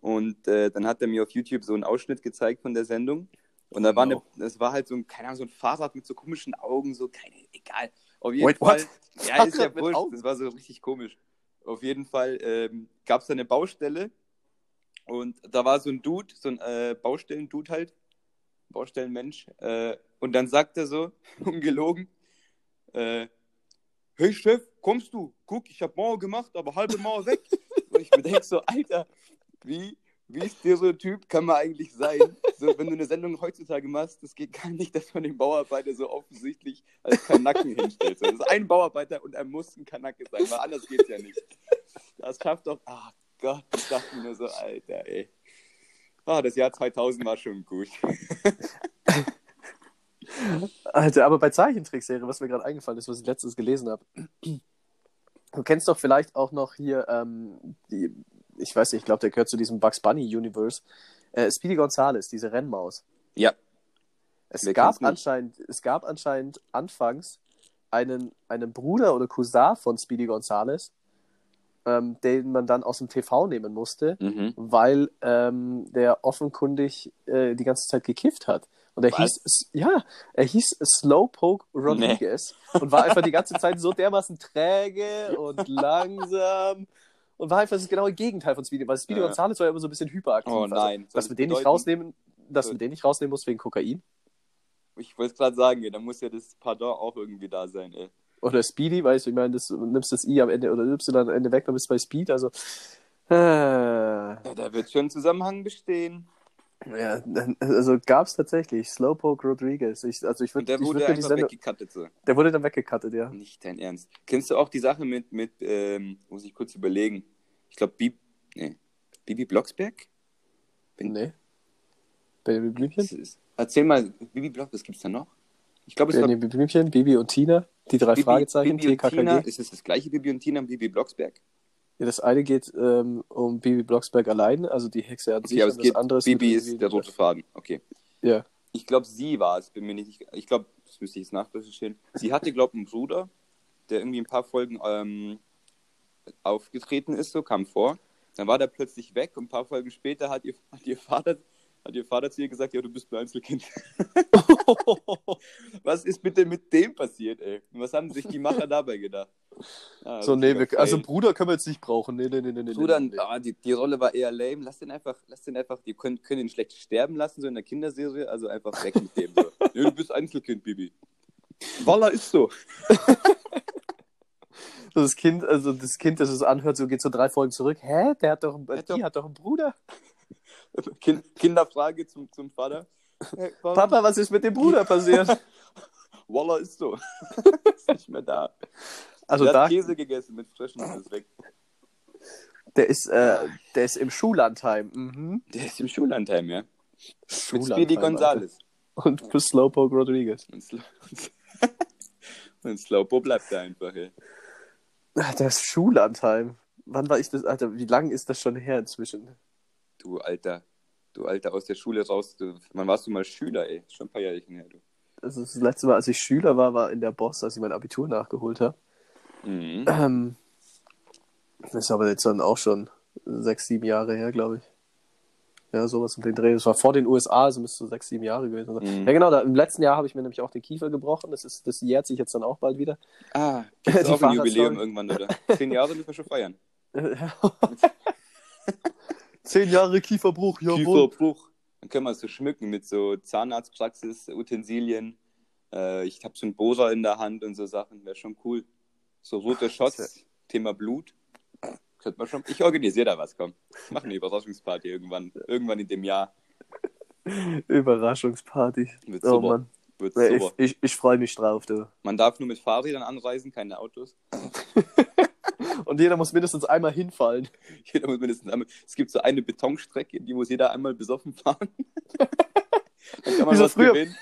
Und äh, dann hat er mir auf YouTube so einen Ausschnitt gezeigt von der Sendung. Und da war eine, das war halt so ein, keine Ahnung, so ein Fahrrad mit so komischen Augen, so keine, egal. Auf jeden Wait, Fall. what? Ja, ist ja wurscht. Das war so richtig komisch. Auf jeden Fall ähm, gab es da eine Baustelle und da war so ein Dude, so ein äh, Baustellen-Dude halt, Baustellenmensch. Äh, und dann sagt er so, ungelogen, äh, hey Chef, kommst du? Guck, ich hab Mauer gemacht, aber halbe Mauer weg. und ich mir denk so, Alter, wie, wie ist dir so ein Typ, kann man eigentlich sein? So, wenn du eine Sendung heutzutage machst, das geht gar nicht, dass man den Bauarbeiter so offensichtlich als Kanacken hinstellt. So, Das ist ein Bauarbeiter und er muss ein Kanacke sein, weil anders geht's ja nicht. Das schafft doch, ach Gott, ich dachte mir nur so, Alter, ey. Ah, das Jahr 2000 war schon gut. Alter, aber bei Zeichentrickserie, was mir gerade eingefallen ist, was ich letztens gelesen habe. Du kennst doch vielleicht auch noch hier, ähm, die, ich weiß nicht, ich glaube, der gehört zu diesem Bugs Bunny Universe. Äh, Speedy Gonzales, diese Rennmaus. Ja, Es Wer gab anscheinend, es gab anscheinend anfangs einen, einen Bruder oder Cousin von Speedy Gonzales, ähm, den man dann aus dem TV nehmen musste, mhm. weil ähm, der offenkundig äh, die ganze Zeit gekifft hat. Und er Was? hieß, ja, er hieß Slowpoke Rodriguez und war einfach die ganze Zeit so dermaßen träge und langsam und war einfach das genaue Gegenteil von Speedy, weil Speedy Ja. Gonzales war ja immer so ein bisschen hyperaktiv. Oh nein. Also, dass wir den nicht rausnehmen, dass wir den nicht rausnehmen muss wegen Kokain. Ich wollte es gerade sagen, ey, da muss ja das Pardon auch irgendwie da sein, ey. Oder Speedy, weißt du, ich meine, das, du nimmst das I am Ende oder Y am Ende weg, dann bist du bei Speed, also. Äh, Ja, da wird schon ein Zusammenhang bestehen. ja, also gab es tatsächlich Slowpoke Rodriguez. Ich, also ich Und würde der ich wurde würd einfach Sendung, weggekattet so. Der wurde dann weggecuttet, ja. Nicht dein Ernst. Kennst du auch die Sache mit, mit ähm, muss ich kurz überlegen. Ich glaube, Bibi, nee, Bibi Blocksberg? Bin- Nee. Baby Blümchen? Erzähl mal, Bibi Blocksberg, was gibt's da noch? Ich glaube, es Ja, war nee, Baby Blümchen, Bibi und Tina, die drei Bibi, Fragezeichen, Bibi und Tina. TKKG. Ist es das gleiche Bibi und Tina und Bibi Blocksberg? Ja, das eine geht ähm, um Bibi Blocksberg allein, also die Hexe an sich, Okay, aber und es geht, das andere ist Bibi ist der rote Faden. Okay. Ja. Ich glaube, sie war es, bin mir nicht. Ich glaube, das müsste ich jetzt nachrecherchieren. Sie hatte, glaube ich, einen Bruder, der irgendwie ein paar Folgen ähm, aufgetreten ist, so kam vor. Dann war der plötzlich weg und ein paar Folgen später hat ihr, hat ihr Vater hat ihr Vater zu ihr gesagt, ja, du bist ein Einzelkind. was ist bitte mit dem passiert, ey? Und was haben sich die Macher dabei gedacht? Ah, so, nee, wir, also. Bruder können wir jetzt nicht brauchen. Nee, nee, nee, nee. Bruder, nee, nee. ah, die, die Rolle war eher lame. Lass den einfach, lass den einfach, die können, können ihn schlecht sterben lassen, so in der Kinderserie, also einfach weg mit dem. So. nee, du bist Einzelkind, Bibi. Walla ist so. So das Kind, also das Kind, das es anhört, so geht so drei Folgen zurück. Hä? Der hat doch, hat die doch- hat doch einen Bruder. Kind, Kinderfrage zum, zum Vater. Hey, Papa, was ist mit dem Bruder passiert? Walla ist so. ist nicht mehr da. Also der da, hat Käse gegessen mit frischen und ist weg. der ist, äh, der ist im Schullandheim. Mhm. Der ist im Schullandheim, ja. Mit Schullandheim, Speedy Alter. Gonzales. Und für Slowpoke Rodriguez. Und, Slo und Slowpo bleibt da einfach, ey. Ah, Das Schullandheim. Wann war ich das, Alter? Wie lange ist das schon her inzwischen? Du Alter. Du Alter aus der Schule raus. Du, wann warst du mal Schüler, ey? Schon ein paar Jährchen her, du. Also das letzte Mal, als ich Schüler war, war in der Boss, als ich mein Abitur nachgeholt habe. Mhm. Ähm, das ist aber jetzt dann auch schon sechs, sieben Jahre her, glaube ich. Ja, sowas um den Dreh. Das war vor den USA, also müsste so sechs, sieben Jahre gewesen sein. Mhm. Ja, genau, da, im letzten Jahr habe ich mir nämlich auch den Kiefer gebrochen. Das, ist, das jährt sich jetzt dann auch bald wieder. Ah, gibt's Die auch ein. Jubiläum irgendwann, oder? Zehn Jahre müssen wir schon feiern. Zehn Jahre Kieferbruch, Kieferbruch. Dann können wir es so schmücken mit so Zahnarztpraxis, Utensilien. Äh, ich habe so einen Bohrer in der Hand und so Sachen. Wäre schon cool. So rote Shots, Thema Blut. Könnte man schon. Ich organisiere da was, komm. Mach eine Überraschungsparty irgendwann. Irgendwann in dem Jahr. Überraschungsparty. Wird Oh. Mann. Wird super. ich ich, ich freue mich drauf, du. Man darf nur mit Fahrrädern anreisen, keine Autos. Und jeder muss mindestens einmal hinfallen. Jeder muss mindestens einmal. Es gibt so eine Betonstrecke, die muss jeder einmal besoffen fahren. Dann kann man Wie so was früher. gewinnen.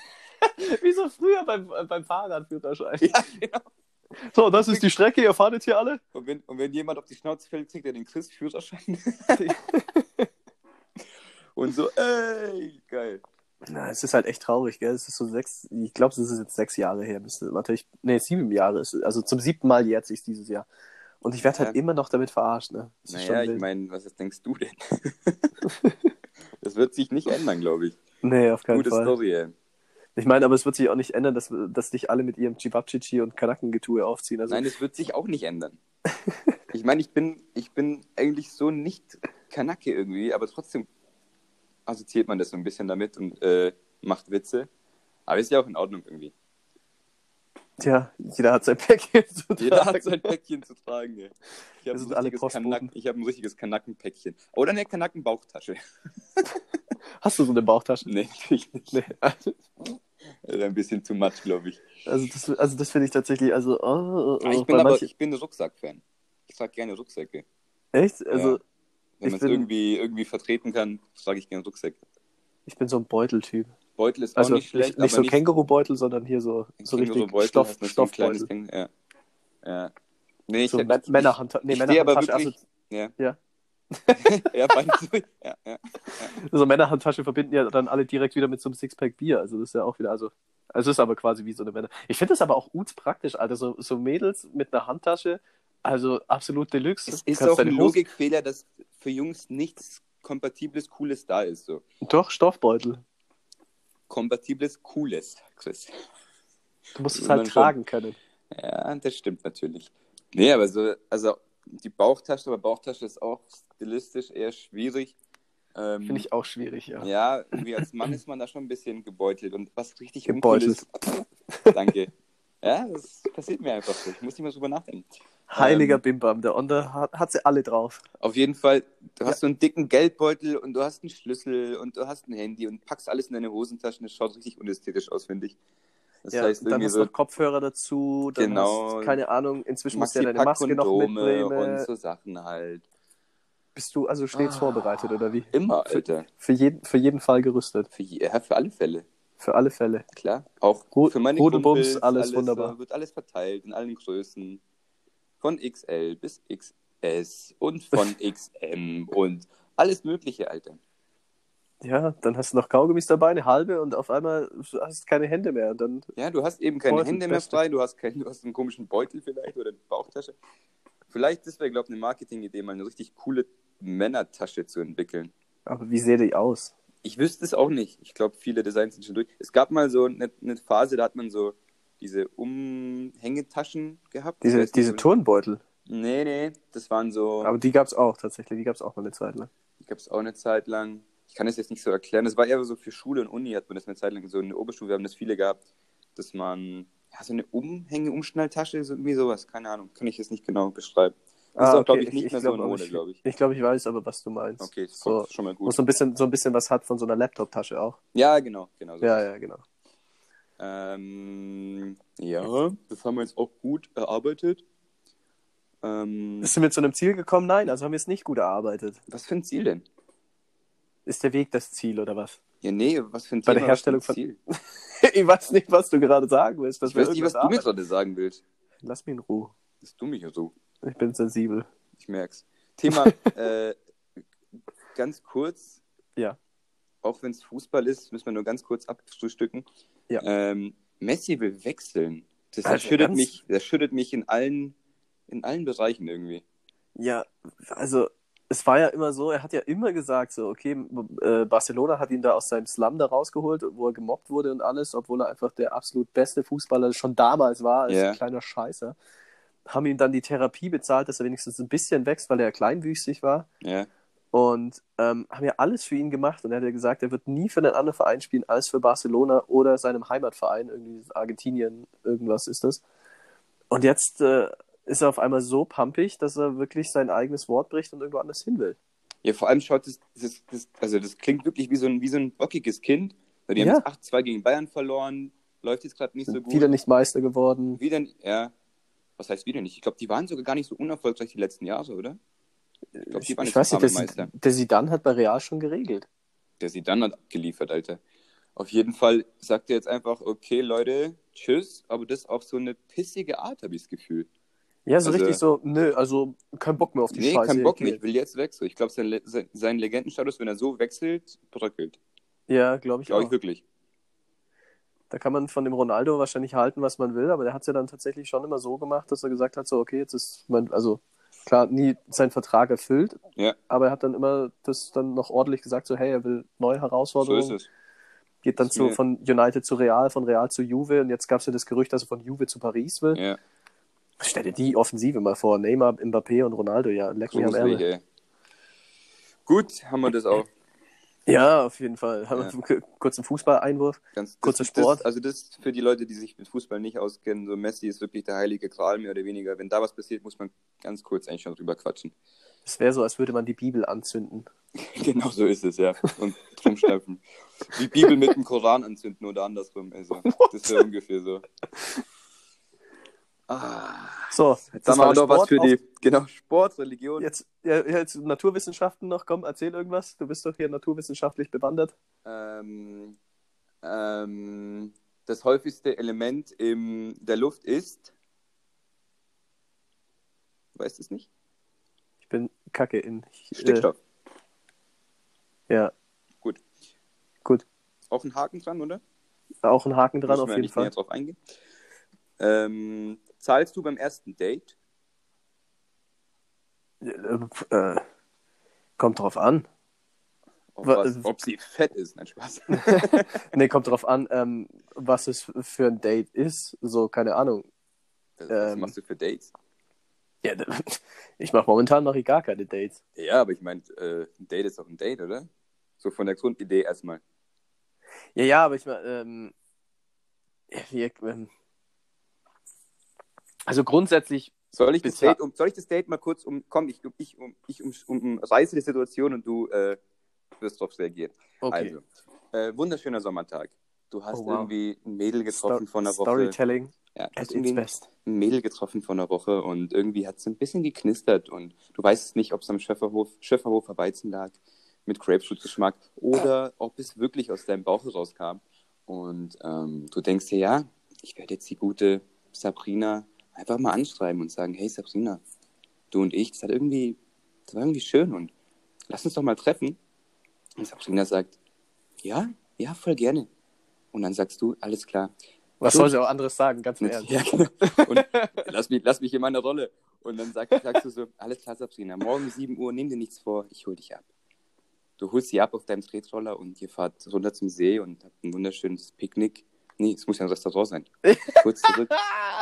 Wie so früher beim, beim Fahrradführerschein. Ja, genau. So, das ist die Strecke, ihr fahrt jetzt hier alle. Und wenn, und wenn jemand auf die Schnauze fällt, kriegt er den Chris-Führerschein. und so, ey, geil. Na, es ist halt echt traurig, gell? Es ist so sechs, ich glaube, es ist jetzt sechs Jahre her. Müsste, warte, ich, nee, sieben Jahre. Ist, also zum siebten Mal jährt sich dieses Jahr. Und ich werde halt Ja. immer noch damit verarscht, ne? Das Naja, ich meine, was denkst du denn? das wird sich nicht ändern, glaube ich. Nee, auf keinen Gute Fall. Story, ey. Ich meine, aber es wird sich auch nicht ändern, dass, dass nicht alle mit ihrem Chibabchichi und Kanackengetue aufziehen. Also, Nein, das wird sich auch nicht ändern. ich meine, ich bin, ich bin eigentlich so nicht Kanacke irgendwie, aber trotzdem assoziiert man das so ein bisschen damit und äh, macht Witze. Aber ist ja auch in Ordnung irgendwie. Tja, jeder hat sein Päckchen zu Jeder tragen. hat sein Päckchen zu tragen. Ey. Ich habe ein, ich hab ein richtiges Kanackenpäckchen. Oder eine Kanackenbauchtasche. Hast du so eine Bauchtasche? nee, ich nicht. Nee. Ist ein bisschen too much, glaube ich. Also das, also das finde ich tatsächlich, also, oh, oh, oh, ich bei bin aber, manchen- ich bin ein Rucksack-Fan. Ich trage gerne Rucksäcke. echt? Also, Ja. Wenn Ich man es bin- irgendwie, irgendwie vertreten kann, trage ich gerne Rucksäcke. ich bin so ein Beuteltyp. Beutel ist Also auch nicht schlecht, nicht, so nicht Kängurubeutel, sondern hier so, so richtig Stoff, so Stoffbeutel. Käng- Ja. ja. Nee, ich So hätte- Mä- ich- Männerhand, nee, Männerhandtasche, also wirklich. ja. Ja. ja, beide so, ja, ja. so Männerhandtasche verbinden ja dann alle direkt wieder mit so einem Sixpack Bier. Also das ist ja auch wieder, also, also es ist aber quasi wie so eine Männer. Ich finde das aber auch uts praktisch, Alter. So, so Mädels mit einer Handtasche, also absolut Deluxe. Es ist auch ein Logikfehler, dass für Jungs nichts Kompatibles, Cooles da ist. So. Doch, Stoffbeutel. Kompatibles, Cooles, Chris. Du musst es halt man schon. tragen können. Ja, das stimmt natürlich. Nee, aber so, also die Bauchtasche, aber Bauchtasche ist auch stilistisch eher schwierig. Ähm, Finde ich auch schwierig, ja. Ja, irgendwie als Mann ist man da schon ein bisschen gebeutelt und was richtig Gebeutelt. uncool ist. Danke. Ja, das passiert mir einfach so. Ich muss nicht mehr drüber nachdenken. Heiliger Ähm, Bimbam, der Onder hat, hat sie alle drauf. Auf jeden Fall, du hast so einen dicken Geldbeutel und du hast einen Schlüssel und du hast ein Handy und packst alles in deine Hosentaschen. Das schaut richtig unästhetisch aus, finde ich. Das ja, heißt dann hast du so noch Kopfhörer dazu, dann Genau. hast, keine Ahnung, inzwischen musst du ja deine Maske noch Kondome mitnehmen. und so Sachen halt. Bist du also stets Ah. vorbereitet, oder wie? Immer, Für- Alter. Für jeden, für jeden Fall gerüstet. Für, je, ja, für alle Fälle. Für alle Fälle. Klar. Auch Ru- für meine Rudelbums, Kumpels, alles wunderbar. So, wird alles verteilt in allen Größen. Von XL bis XS und von XM und alles Mögliche, Alter. Ja, dann hast du noch Kaugummis dabei, eine halbe und auf einmal hast du keine Hände mehr. Und dann, Ja, du hast eben keine Hände mehr frei, du hast, keinen, du hast einen komischen Beutel vielleicht oder eine Bauchtasche. Vielleicht ist wäre, glaube ich, eine Marketingidee, mal eine richtig coole Männertasche zu entwickeln. aber wie sähe die aus? Ich wüsste es auch nicht. Ich glaube, viele Designs sind schon durch. Es gab mal so eine, eine Phase, da hat man so diese Umhängetaschen gehabt. Ich Diese, diese so- Turnbeutel. Nee, nee, das waren so, Aber die gab es auch tatsächlich, die gab es auch mal eine Zeit lang. die gab es auch eine Zeit lang. Ich kann das jetzt nicht so erklären. Das war eher so für Schule und Uni, hat man das eine Zeit lang so in der Oberschule, wir haben das viele gehabt, dass man, ja, so eine Umhänge, Umschnalltasche, so irgendwie sowas, keine Ahnung, kann ich jetzt nicht genau beschreiben. Ah, auch, glaub okay, ich, nicht ich mehr glaub, so eine Mode, ich- glaube ich. Ich glaube, ich weiß aber, was du meinst. Okay, das so, ist schon mal gut. so ein, bisschen, so ein bisschen was hat von so einer Laptop-Tasche auch. Ja, genau, genau. So. Ja, ja, genau. Ähm, ja, das haben wir jetzt auch gut erarbeitet. Ähm, Sind wir zu einem Ziel gekommen? Nein, also haben wir es nicht gut erarbeitet. was für ein Ziel denn? Ist der Weg das Ziel oder was? Ja, nee, was für ein Bei Thema, der Herstellung von- Ziel? ich weiß nicht, was du gerade sagen willst. Ich weiß nicht, was irgendwas du mir arbeiten. gerade sagen willst. Lass mich in Ruhe. Das du mich ja so. Ich bin sensibel. Ich merk's. Thema, äh, ganz kurz. Ja. Auch wenn es Fußball ist, müssen wir nur ganz kurz abfrühstücken. Ja. Ähm, Messi will wechseln. Das Alter, schüttet ganz- mich, das schüttet mich in allen, in allen Bereichen irgendwie. Ja, also es war ja immer so, er hat ja immer gesagt, so, okay, äh, Barcelona hat ihn da aus seinem Slum da rausgeholt, wo er gemobbt wurde und alles, obwohl er einfach der absolut beste Fußballer schon damals war, als Ja. kleiner Scheißer. Haben ihm dann die Therapie bezahlt, dass er wenigstens ein bisschen wächst, weil er ja kleinwüchsig war. Ja. Und ähm, haben ja alles für ihn gemacht. Und er hat ja gesagt, er wird nie für einen anderen Verein spielen als für Barcelona oder seinem Heimatverein. Irgendwie Argentinien, irgendwas ist das. Und jetzt äh, ist er auf einmal so pumpig, dass er wirklich sein eigenes Wort bricht und irgendwo anders hin will. Ja, vor allem schaut das, das, das also das klingt wirklich wie so ein, wie so ein bockiges Kind. Weil die Ja. haben jetzt 8-2 gegen Bayern verloren, läuft jetzt gerade nicht so gut. Wieder nicht Meister geworden. Wieder, ja. Was heißt wieder nicht? Ich glaube, die waren sogar gar nicht so unerfolgreich die letzten Jahre, oder? Ich glaube, die waren ich weiß nicht, der, Sidan hat bei Real schon geregelt. Der sie dann hat abgeliefert, Alter. Auf jeden Fall sagt er jetzt einfach, okay, Leute, tschüss, aber das auf so eine pissige Art, habe ich das Gefühl. Ja, so Also- richtig so, nö, also kein Bock mehr auf die nee, Scheiße. kein Bock mehr, ich will jetzt wechseln. Ich glaube, sein, Le sein, Legendenstatus, wenn er so wechselt, bröckelt. Ja, glaube ich Glaube auch. ich wirklich. Da kann man von dem Ronaldo wahrscheinlich halten, was man will, aber der hat es ja dann tatsächlich schon immer so gemacht, dass er gesagt hat, so, okay, jetzt ist mein, also klar, nie seinen Vertrag erfüllt, Ja. aber er hat dann immer das dann noch ordentlich gesagt, so, hey, er will neue So Herausforderungen, ist es. geht dann zu, von United zu Real, von Real zu Juve und jetzt gab es ja das Gerücht, dass er von Juve zu Paris will. Ja, Stell dir die Offensive mal vor, Neymar, Mbappé und Ronaldo, ja, leck mich am Ärmel. Gut, haben wir das auch. Ja, auf jeden Fall. Haben wir kurzen Fußball-Einwurf. Ganz, das, Kurzer das, Sport. also das für die Leute, die sich mit Fußball nicht auskennen, so Messi ist wirklich der heilige Gral, mehr oder weniger. Wenn da was passiert, muss man ganz kurz eigentlich schon drüber quatschen. Es wäre so, als würde man die Bibel anzünden. genau so ist es, ja. Und drum stampfen. Die Bibel mit dem Koran anzünden oder andersrum. Also, das wäre ungefähr so. Ah, So, jetzt das haben wir war noch was für die, genau, Sport, Religion. Jetzt, ja, jetzt Naturwissenschaften noch, komm, erzähl irgendwas. Du bist doch hier naturwissenschaftlich bewandert. Ähm, ähm, das häufigste Element in der Luft ist. Weißt du es nicht? Ich bin kacke in. Ich, Stickstoff. Äh, ja, Gut. gut. Auch ein Haken dran, oder? Auch ein Haken dran auf jeden Fall. näher drauf eingehen. Ähm, zahlst du beim ersten Date? Äh, äh, kommt drauf an. Ob, Wa- was, ob sie fett ist? Nein, Spaß. Nee, kommt drauf an, ähm, was es für ein Date ist. So, keine Ahnung. Was Ähm. machst du für Dates? Ja, ich mache momentan noch gar keine Dates. Ja, aber ich meine, äh, ein Date ist doch ein Date, oder? So von der Grundidee erstmal. Ja, ja, aber ich meine, ähm, wir, ähm, also grundsätzlich, Soll ich, das Date, um, soll ich das Date mal kurz um. Komm, ich, ich, um, ich um, umreiße die Situation und du äh, wirst darauf reagieren. okay. Also, äh, wunderschöner Sommertag. Du hast Oh, wow. irgendwie ein Mädel getroffen Sto- vor einer Woche. Storytelling Ja, at its best. ein Mädel getroffen vor einer Woche und irgendwie hat es ein bisschen geknistert und du weißt nicht, ob es am Schöfferhof, Schöfferhofer Weizen lag mit Grapefruit-Geschmack oder ob es wirklich aus deinem Bauch herauskam. Und ähm, du denkst dir, ja, ich werde jetzt die gute Sabrina einfach mal anschreiben und sagen, hey Sabrina, du und ich, das hat irgendwie, das war irgendwie schön und lass uns doch mal treffen. Und Sabrina sagt, ja, ja, voll gerne. Und dann sagst du, alles klar, Was Gut. soll sie auch anderes sagen, ganz im Ernst. ja, genau. Und lass mich, lass mich in meiner Rolle. Und dann sag, sagst du so, alles klar, Sabrina, morgen 7 Uhr, nimm dir nichts vor, ich hol dich ab. Du holst sie ab auf deinem Tretroller und ihr fahrt runter zum See und habt ein wunderschönes Picknick. Nee, es muss ja ein Restaurant sein. Kurz zurück.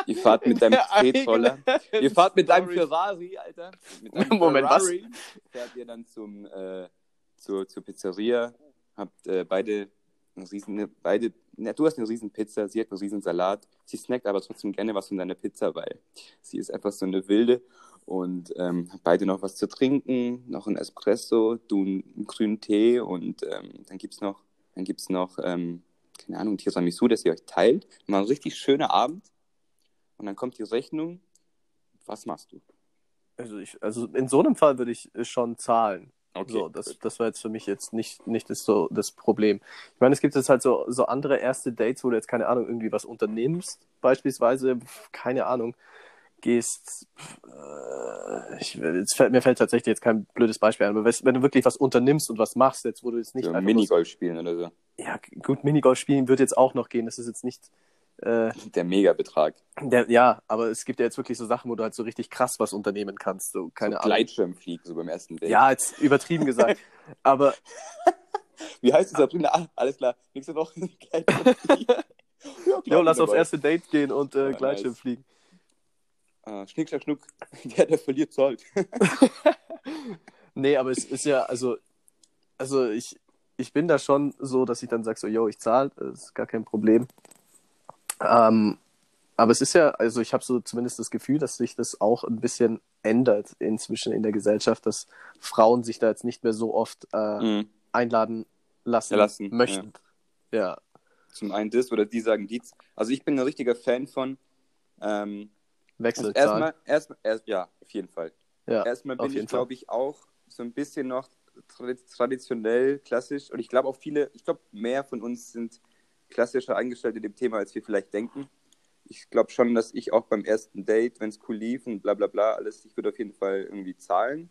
Ihr fahrt mit deinem Tretroller. eigene Ihr fahrt mit deinem. Ferrari, Alter. Mit deinem Moment, was? Ferrari fährt ihr dann zum, äh, zur, zur Pizzeria. Habt äh, beide eine riesen, beide, na, du hast eine riesen Pizza, sie hat einen riesen Salat. Sie snackt aber trotzdem gerne was von deiner Pizza, weil sie ist einfach so eine Wilde. und ähm, beide noch was zu trinken, noch ein Espresso, du einen grünen Tee und ähm, dann gibt's noch, dann gibt's noch, ähm, keine Ahnung, Tiramisu, das ihr euch teilt. Mal ein richtig schöner Abend und dann kommt die Rechnung. Was machst du? Also, ich, also in so einem Fall würde ich schon zahlen. Okay, so, das, das war jetzt für mich jetzt nicht, nicht das, so das Problem. Ich meine, es gibt jetzt halt so, so andere erste Dates, wo du jetzt, keine Ahnung, irgendwie was unternimmst. Beispielsweise, keine Ahnung, gehst, äh, ich, jetzt fällt, mir fällt tatsächlich jetzt kein blödes Beispiel ein, aber wenn du wirklich was unternimmst und was machst jetzt, wo du jetzt nicht einfach Minigolf spielen oder so. was- ja, gut, Minigolf spielen wird jetzt auch noch gehen. Das ist jetzt nicht, äh, Der Megabetrag. der, ja, aber es gibt ja jetzt wirklich so Sachen, wo du halt so richtig krass was unternehmen kannst. So, keine so Ahnung. Gleitschirmfliegen, so beim ersten Date. Ja, jetzt übertrieben gesagt. aber Wie heißt es, Sabrina? Ah, alles klar. Nächste Woche Gleitschirmfliegen. ja, klar, Jo, lass aufs erste Date gehen und äh, Ja, Gleitschirm nice. fliegen. Ah, Schnick, schnack, schnuck. Der, der verliert, zahlt. Nee, aber es ist ja, also, also ich, ich bin da schon so, dass ich dann sage, so, yo, ich zahle, das ist gar kein Problem. Ähm, aber es ist ja, also ich habe so zumindest das Gefühl, dass sich das auch ein bisschen ändert inzwischen in der Gesellschaft, dass Frauen sich da jetzt nicht mehr so oft äh, Mhm. einladen lassen, Ja, lassen, möchten. Ja. Zum einen das oder die sagen dies. Also ich bin ein richtiger Fan von ähm, also Wechselzahlen. erstmal, erstmal, erst, ja, auf jeden Fall. ja, Erstmal bin ich, glaube ich, auch so ein bisschen noch tradi- traditionell, klassisch. Und ich glaube auch viele, ich glaube, mehr von uns sind klassischer eingestellt in dem Thema, als wir vielleicht denken. Ich glaube schon, dass ich auch beim ersten Date, wenn es cool lief und bla bla bla, alles, ich würde auf jeden Fall irgendwie zahlen.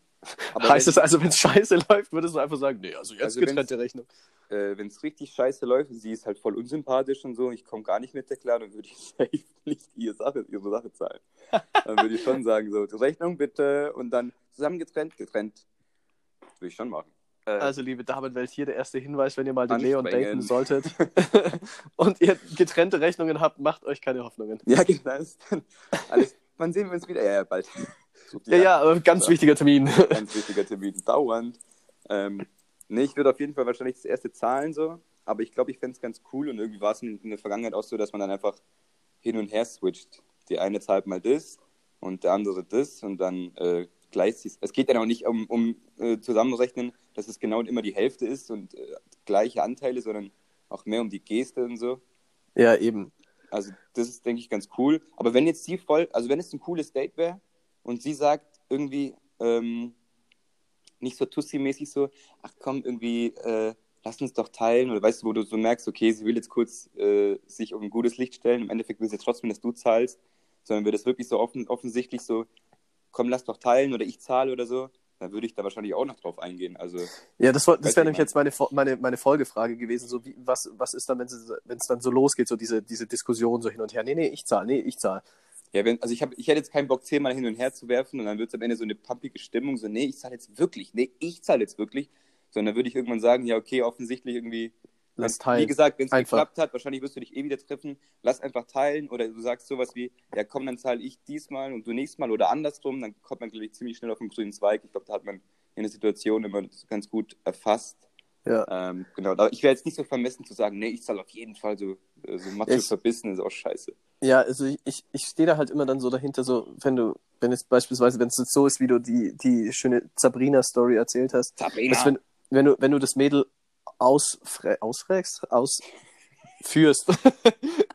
Aber heißt es also, wenn es scheiße läuft, würdest du einfach sagen, nee, also jetzt Also getrennte Rechnung. äh, wenn es richtig scheiße läuft und sie ist halt voll unsympathisch und so, ich komme gar nicht mit der klar, dann würde ich safe nicht ihre Sache, ihre Sache zahlen. Dann würde ich schon sagen, so, Rechnung bitte und dann zusammen getrennt, getrennt. Würde ich schon machen. Äh, Also, liebe Damenwelt, hier der erste Hinweis, wenn ihr mal den Leon daten solltet und ihr getrennte Rechnungen habt, macht euch keine Hoffnungen. ja, genau. Alles, wann sehen wir uns wieder? Ja, ja, bald. Die Ja, ja, ganz Ja. wichtiger Termin. ganz wichtiger Termin, dauernd. Ähm, nee, ich würde auf jeden Fall wahrscheinlich das erste zahlen so, aber ich glaube, ich fände es ganz cool und irgendwie war es in, in der Vergangenheit auch so, dass man dann einfach hin und her switcht. Die eine zahlt mal das und der andere das und dann äh, gleicht sich. Es geht dann auch nicht um, um äh, zusammenrechnen, dass es genau immer die Hälfte ist und äh, gleiche Anteile, sondern auch mehr um die Geste und so. Ja, eben. Also das ist, denke ich, ganz cool. Aber wenn jetzt sie voll, also wenn es ein cooles Date wäre und sie sagt irgendwie ähm, nicht so Tussi-mäßig so, ach komm, irgendwie, äh, lass uns doch teilen. Oder weißt du, wo du so merkst, okay, sie will jetzt kurz äh, sich um ein gutes Licht stellen. Im Endeffekt will sie trotzdem, dass du zahlst. Sondern wird das wirklich so offen, offensichtlich so, komm, lass doch teilen oder ich zahle oder so. Dann würde ich da wahrscheinlich auch noch drauf eingehen. Also, Ja, das, das wäre ich nämlich jetzt meine, meine, meine Folgefrage gewesen. So wie, was, was ist dann, wenn es wenn es dann so losgeht, so diese, diese Diskussion so hin und her? Nee, nee, ich zahle, nee, ich zahle. Ja, wenn, also ich, hab, ich hätte jetzt keinen Bock, zehnmal hin und her zu werfen und dann wird es am Ende so eine pumpige Stimmung, so, nee, ich zahle jetzt wirklich, nee, ich zahle jetzt wirklich. Sondern dann würde ich irgendwann sagen, ja, okay, offensichtlich irgendwie, Lass teilen. wie gesagt, wenn es geklappt hat, wahrscheinlich wirst du dich eh wieder treffen, lass einfach teilen oder du sagst sowas wie, ja komm, dann zahle ich diesmal und du nächstes Mal oder andersrum, dann kommt man, glaube ich, ziemlich schnell auf den grünen Zweig. Ich glaube, da hat man in der Situation immer ganz gut erfasst. Ja. Ähm, genau, aber ich wäre jetzt nicht so vermessen zu sagen, nee, ich zahle auf jeden Fall so, so macho Ich- verbissen, ist auch scheiße. Ja, also ich, ich, ich stehe da halt immer dann so dahinter, so, wenn du, wenn es beispielsweise, wenn es jetzt so ist, wie du die, die schöne Sabrina-Story erzählt hast, Sabrina! dass wenn, wenn du, wenn du das Mädel ausfrä ausfrägst, ausführst,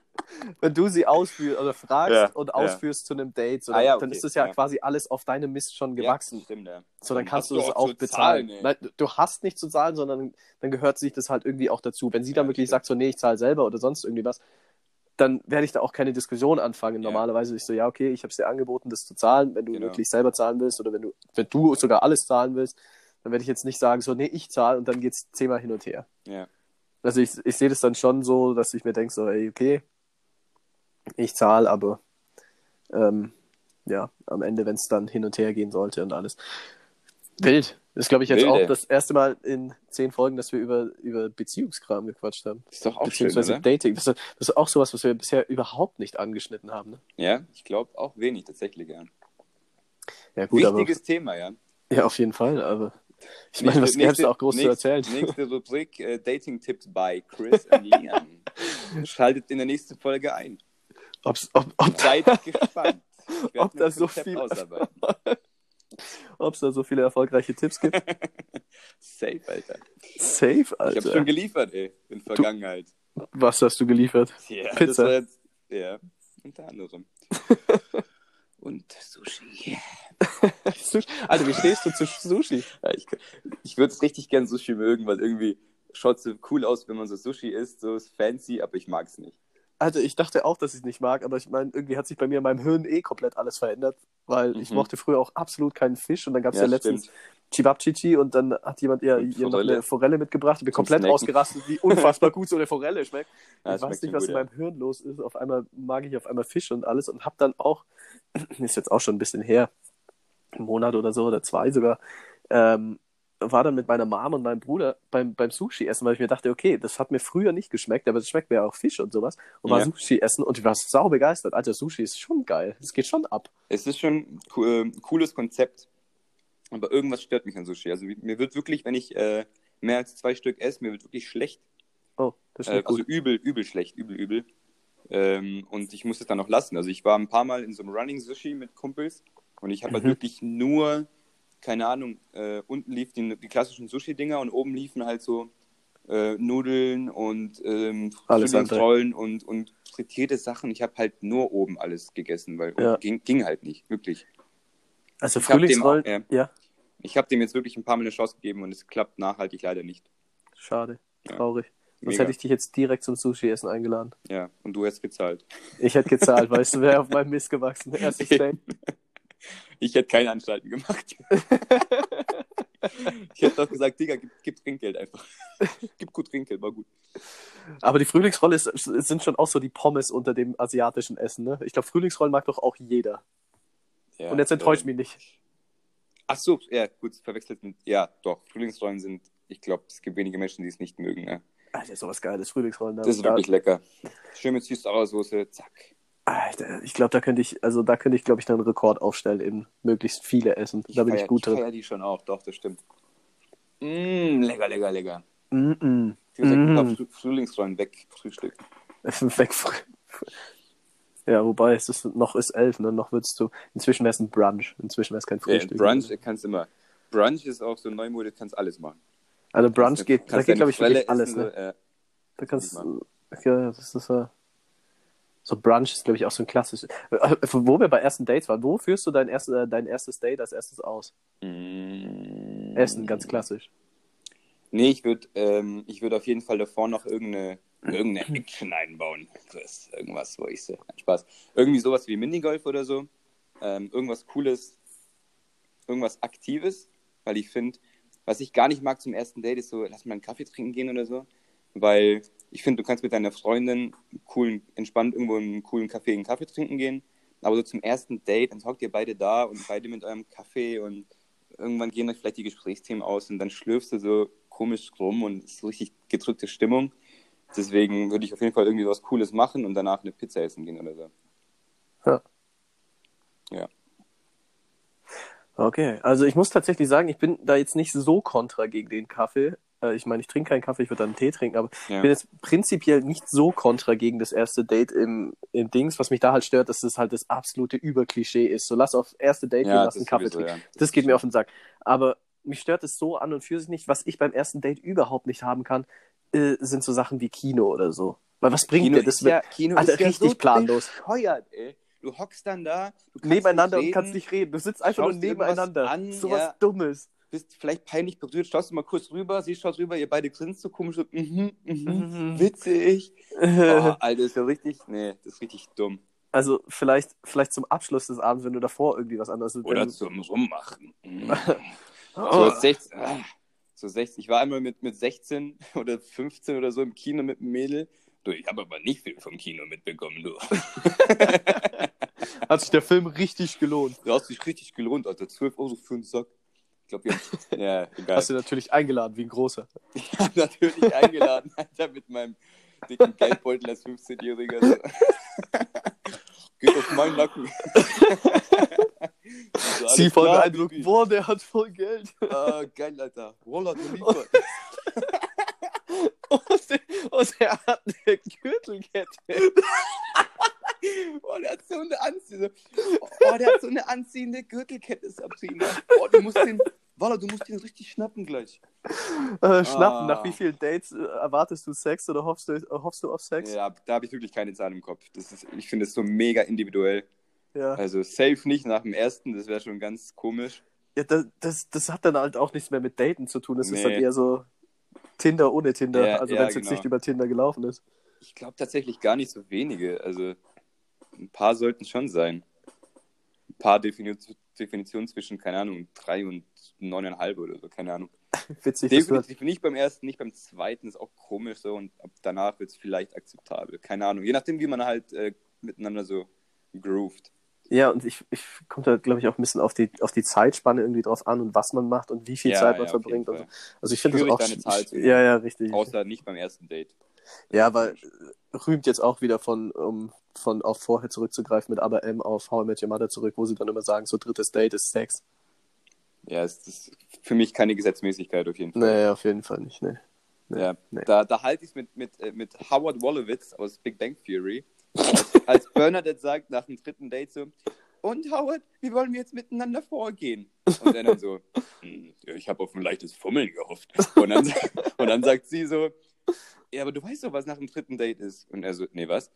wenn du sie ausführst oder fragst Ja, und ja. ausführst zu einem Date, so, Ah, ja, dann okay, ist das ja, ja. quasi alles auf deinem Mist schon gewachsen. Ja, stimmt, ja. So, dann Dann kannst du das auch auch bezahlen. zahlen. Nein, du hast nicht zu zahlen, sondern dann gehört sich das halt irgendwie auch dazu. Wenn sie dann Ja, wirklich stimmt. sagt, so, nee, ich zahle selber oder sonst irgendwie was, dann werde ich da auch keine Diskussion anfangen. Ja. Normalerweise ist so, ja, okay, ich habe es dir angeboten, das zu zahlen. Wenn du Genau. wirklich selber zahlen willst oder wenn du, wenn du sogar alles zahlen willst, dann werde ich jetzt nicht sagen, so, nee, ich zahle und dann geht's zehnmal hin und her. Ja. Also ich, ich sehe das dann schon so, dass ich mir denke, so, ey, okay, ich zahle, aber ähm, ja, am Ende, wenn es dann hin und her gehen sollte und alles. Wild. Das ist, glaube ich, jetzt Wilde. auch das erste Mal in zehn Folgen, dass wir über, über Beziehungskram gequatscht haben. Ist doch auch schön, Beziehungsweise oder? Dating. Das ist, das ist auch sowas, was wir bisher überhaupt nicht angeschnitten haben. Ne? Ja, ich glaube auch wenig tatsächlich, ja. Ja, gut, Wichtiges Thema, ja. aber. Ja, auf jeden Fall, aber. Ich meine, was gäbe es auch groß zu nächste, erzählen? Nächste Rubrik, äh, Dating-Tipps by Chris und Liam. Schaltet in der nächsten Folge ein. Ob's, ob, ob, Seid gespannt. Ob da so viel- ob es da so viele erfolgreiche Tipps gibt. Safe, Alter. Safe, Ich habe schon Alter. geliefert, ey, in Vergangenheit. Was hast du geliefert? Ja, Pizza. Jetzt, ja, unter anderem. Und Sushi. Sushi. Alter, wie stehst du zu Sushi? Ja, ich ich würde es richtig gern Sushi mögen, weil irgendwie schaut so cool aus, wenn man so Sushi isst, so ist fancy, aber ich mag es nicht. Also ich dachte auch, dass ich es nicht mag, aber ich meine, irgendwie hat sich bei mir in meinem Hirn eh komplett alles verändert, weil ich Mhm. mochte früher auch absolut keinen Fisch und dann gab es ja, Ja, letztens. Chibabchichi und dann hat jemand ihr, ihr noch eine Forelle mitgebracht. Ich bin komplett Snacken. ausgerastet, wie unfassbar gut so eine Forelle schmeckt. Ja, ich weiß nicht, was gut, in meinem Hirn los ist. Auf einmal mag ich auf einmal Fisch und alles und hab dann auch, ist jetzt auch schon ein bisschen her, einen Monat oder so oder zwei sogar, ähm, war dann mit meiner Mom und meinem Bruder beim, beim Sushi essen, weil ich mir dachte, okay, das hat mir früher nicht geschmeckt, aber das schmeckt mir ja auch Fisch und sowas. Und war Ja. Sushi essen und ich war sau begeistert. Alter, Sushi ist schon geil. Es geht schon ab. Es ist schon ein äh, cooles Konzept, aber irgendwas stört mich an Sushi. Also mir wird wirklich, wenn ich äh, mehr als zwei Stück esse, mir wird wirklich schlecht. Oh, das ist Äh, also gut. übel, übel schlecht, übel, übel. Ähm, und ich muss es dann noch lassen. Also ich war ein paar Mal in so einem Running Sushi mit Kumpels und ich habe halt Mhm. wirklich nur, keine Ahnung, äh, unten liefen die, die klassischen Sushi-Dinger und oben liefen halt so äh, Nudeln und ähm. Frühlingsrollen und, und frittierte Sachen. Ich habe halt nur oben alles gegessen, weil Ja. ging, ging halt nicht, wirklich. Also ich dem Frühlingsrollen, auch, ja. ja, Ich habe dem jetzt wirklich ein paar Mal eine Chance gegeben und es klappt nachhaltig leider nicht. schade, Ja. traurig. Sonst Mega. hätte ich dich jetzt direkt zum Sushi-Essen eingeladen. Ja, und du hast gezahlt. Ich hätte gezahlt, weißt du, wäre auf meinem Mist gewachsen. Erstes Date. Ich hätte keine Anstalten gemacht. ich hätte doch gesagt, Digga, gib, gib Trinkgeld einfach. gib gut Trinkgeld, war gut. Aber die Frühlingsrolle ist, sind schon auch so die Pommes unter dem asiatischen Essen, ne? Ich glaube, Frühlingsrollen mag doch auch jeder. Ja, Und jetzt enttäuscht äh, mich nicht. Ach so, ja, gut, verwechselt mit. Ja, doch, Frühlingsrollen sind, ich glaube, es gibt wenige Menschen, die es nicht mögen. Ne? Alter, sowas Geiles, Frühlingsrollen. Das ist da, wirklich lecker. Schön mit Süß-Sauersoße, zack. Alter, ich glaube, da könnte ich, also da könnte ich, glaube ich, dann einen Rekord aufstellen, eben möglichst viele essen. Da bin ich feier- gut Ich drin. feier die schon auch, doch, das stimmt. Mm, lecker, lecker, lecker. Mm -mm. Ich Mm. Frühlingsrollen weg, Frühstück. Weg. früh- Ja, wobei es ist, noch ist elf, ne? Noch würdest du. Inzwischen wäre es ein Brunch. Inzwischen wäre es kein Ja, Frühstück. Brunch kannst du immer. Brunch ist auch so Neumode, kannst alles machen. Also Brunch Kannst- geht, da kannst geht, deine glaube ich, wirklich alles, ne? so, äh, Da kannst machen. ja, das ist äh, so Brunch ist, glaube ich, auch so ein klassisches. Äh, Wo wir bei ersten Dates waren, wo führst du dein, erst, äh, dein erstes Date als erstes aus? Mm. Essen, ganz klassisch. Nee, ich würde ähm, ich würd auf jeden Fall davor noch irgendeine, irgendeine Action einbauen. Chris. Irgendwas, wo ich so. Spaß. Irgendwie sowas wie Minigolf oder so. Ähm, irgendwas Cooles, irgendwas Aktives, weil ich finde, was ich gar nicht mag zum ersten Date, ist so, lass mal einen Kaffee trinken gehen oder so. Weil ich finde, du kannst mit deiner Freundin coolen, entspannt irgendwo in einen coolen Café einen Kaffee trinken gehen. Aber so zum ersten Date, dann hockt ihr beide da und beide mit eurem Kaffee und irgendwann gehen euch vielleicht die Gesprächsthemen aus und dann schlürfst du so komisch rum und es ist so richtig gedrückte Stimmung. Deswegen würde ich auf jeden Fall irgendwie was Cooles machen und danach eine Pizza essen gehen oder so. Ja. Ja. Okay, also ich muss tatsächlich sagen, ich bin da jetzt nicht so kontra gegen den Kaffee. Äh, Ich meine, ich trinke keinen Kaffee, ich würde dann einen Tee trinken, aber Ja. ich bin jetzt prinzipiell nicht so kontra gegen das erste Date im, im Dings. Was mich da halt stört, dass das halt das absolute Überklischee ist. So lass auf erste Date gehen, Ja, lass das einen Kaffee sowieso, trinken. ja. Das geht mir auf den Sack. Aber mich stört es so an und für sich nicht. Was ich beim ersten Date überhaupt nicht haben kann, äh, sind so Sachen wie Kino oder so. Weil was bringt Kino dir das? ist ja, Kino Alter, ist ja richtig so planlos. bescheuert, ey. Du hockst dann da, du kannst nebeneinander und kannst nicht reden. Du sitzt einfach nur nebeneinander. an, so was. Dummes. Bist vielleicht peinlich berührt, schaust du mal kurz rüber, sie schaut rüber, ihr beide grinst so komisch, so, mhm, mhm, Mhm. witzig. Oh, Alter, ist ja richtig, nee, das ist richtig dumm. Also vielleicht, vielleicht zum Abschluss des Abends, wenn du davor irgendwie was anderes Oder wenn- zum Rummachen. Mhm. So, Oh. 16, ah, so 16, ich war einmal mit, mit 16 oder 15 oder so im Kino mit einem Mädel. Du, ich habe aber nicht viel vom Kino mitbekommen, du. Hat sich der Film richtig gelohnt. Du hast dich richtig gelohnt, Alter. 12 Euro für einen Sack. Ich glaube, ja, ja, egal. Hast du natürlich eingeladen, wie ein großer. Ich habe natürlich eingeladen, Alter, mit meinem dicken Geldbeutel als 15-Jähriger. So. Geht auf meinen Nacken. So, alles Sie voll beeindruckt. Boah, der hat voll Geld. Ah, geil, Alter. Roller geliefert. Und der, und der hat eine Gürtelkette. oh, der hat so eine anziehende, oh, der hat so eine anziehende Gürtelkette, Sabrina. Oh, du musst den, Walla, du musst den richtig schnappen gleich. Äh, schnappen, Ah. nach wie vielen Dates äh, erwartest du Sex oder hoffst du, äh, hoffst du auf Sex? Ja, da habe ich wirklich keine Zahl im Kopf. Das ist, ich finde es so mega individuell. Ja. Also safe nicht nach dem ersten, das wäre schon ganz komisch. Ja, das, das, das hat dann halt auch nichts mehr mit Daten zu tun. Das ist Nee. dann eher so Tinder ohne Tinder. Ja, also ja, wenn es jetzt genau. nicht über Tinder gelaufen ist. Ich glaube tatsächlich gar nicht so wenige. Also ein paar sollten schon sein. Ein paar Definition, zwischen, keine Ahnung, drei und neuneinhalb oder so, keine Ahnung. Witzig, Definitiv nicht beim ersten, nicht beim zweiten, ist auch komisch so und ab danach wird es vielleicht akzeptabel. Keine Ahnung. Je nachdem, wie man halt äh, miteinander so grooved. Ja, und ich, ich kommt da, glaube ich, auch ein bisschen auf die, auf die Zeitspanne irgendwie drauf an und was man macht und wie viel Ja, Zeit man ja, verbringt. so. Also ich finde das auch. zu ja, ja, richtig. Außer nicht beim ersten Date. Ja, aber äh, rühmt jetzt auch wieder von, um von auf vorher zurückzugreifen mit Aber M auf How I Met Your Mother zurück, wo sie dann immer sagen, so drittes Date ist Sex. Ja, es ist für mich keine Gesetzmäßigkeit auf jeden Fall. Nee, auf jeden Fall nicht, nee. nee. Ja, nee. da, da halte ich es mit, mit, äh, mit Howard Wolowitz aus Big Bang Theory. Als, als Bernadette sagt nach dem dritten Date so, und Howard, wie wollen wir jetzt miteinander vorgehen? Und er dann so, "Hm, ich habe auf ein leichtes Fummeln gehofft. Und dann, und dann sagt sie so, ja, aber du weißt doch, was nach dem dritten Date ist. Und er so, nee, was?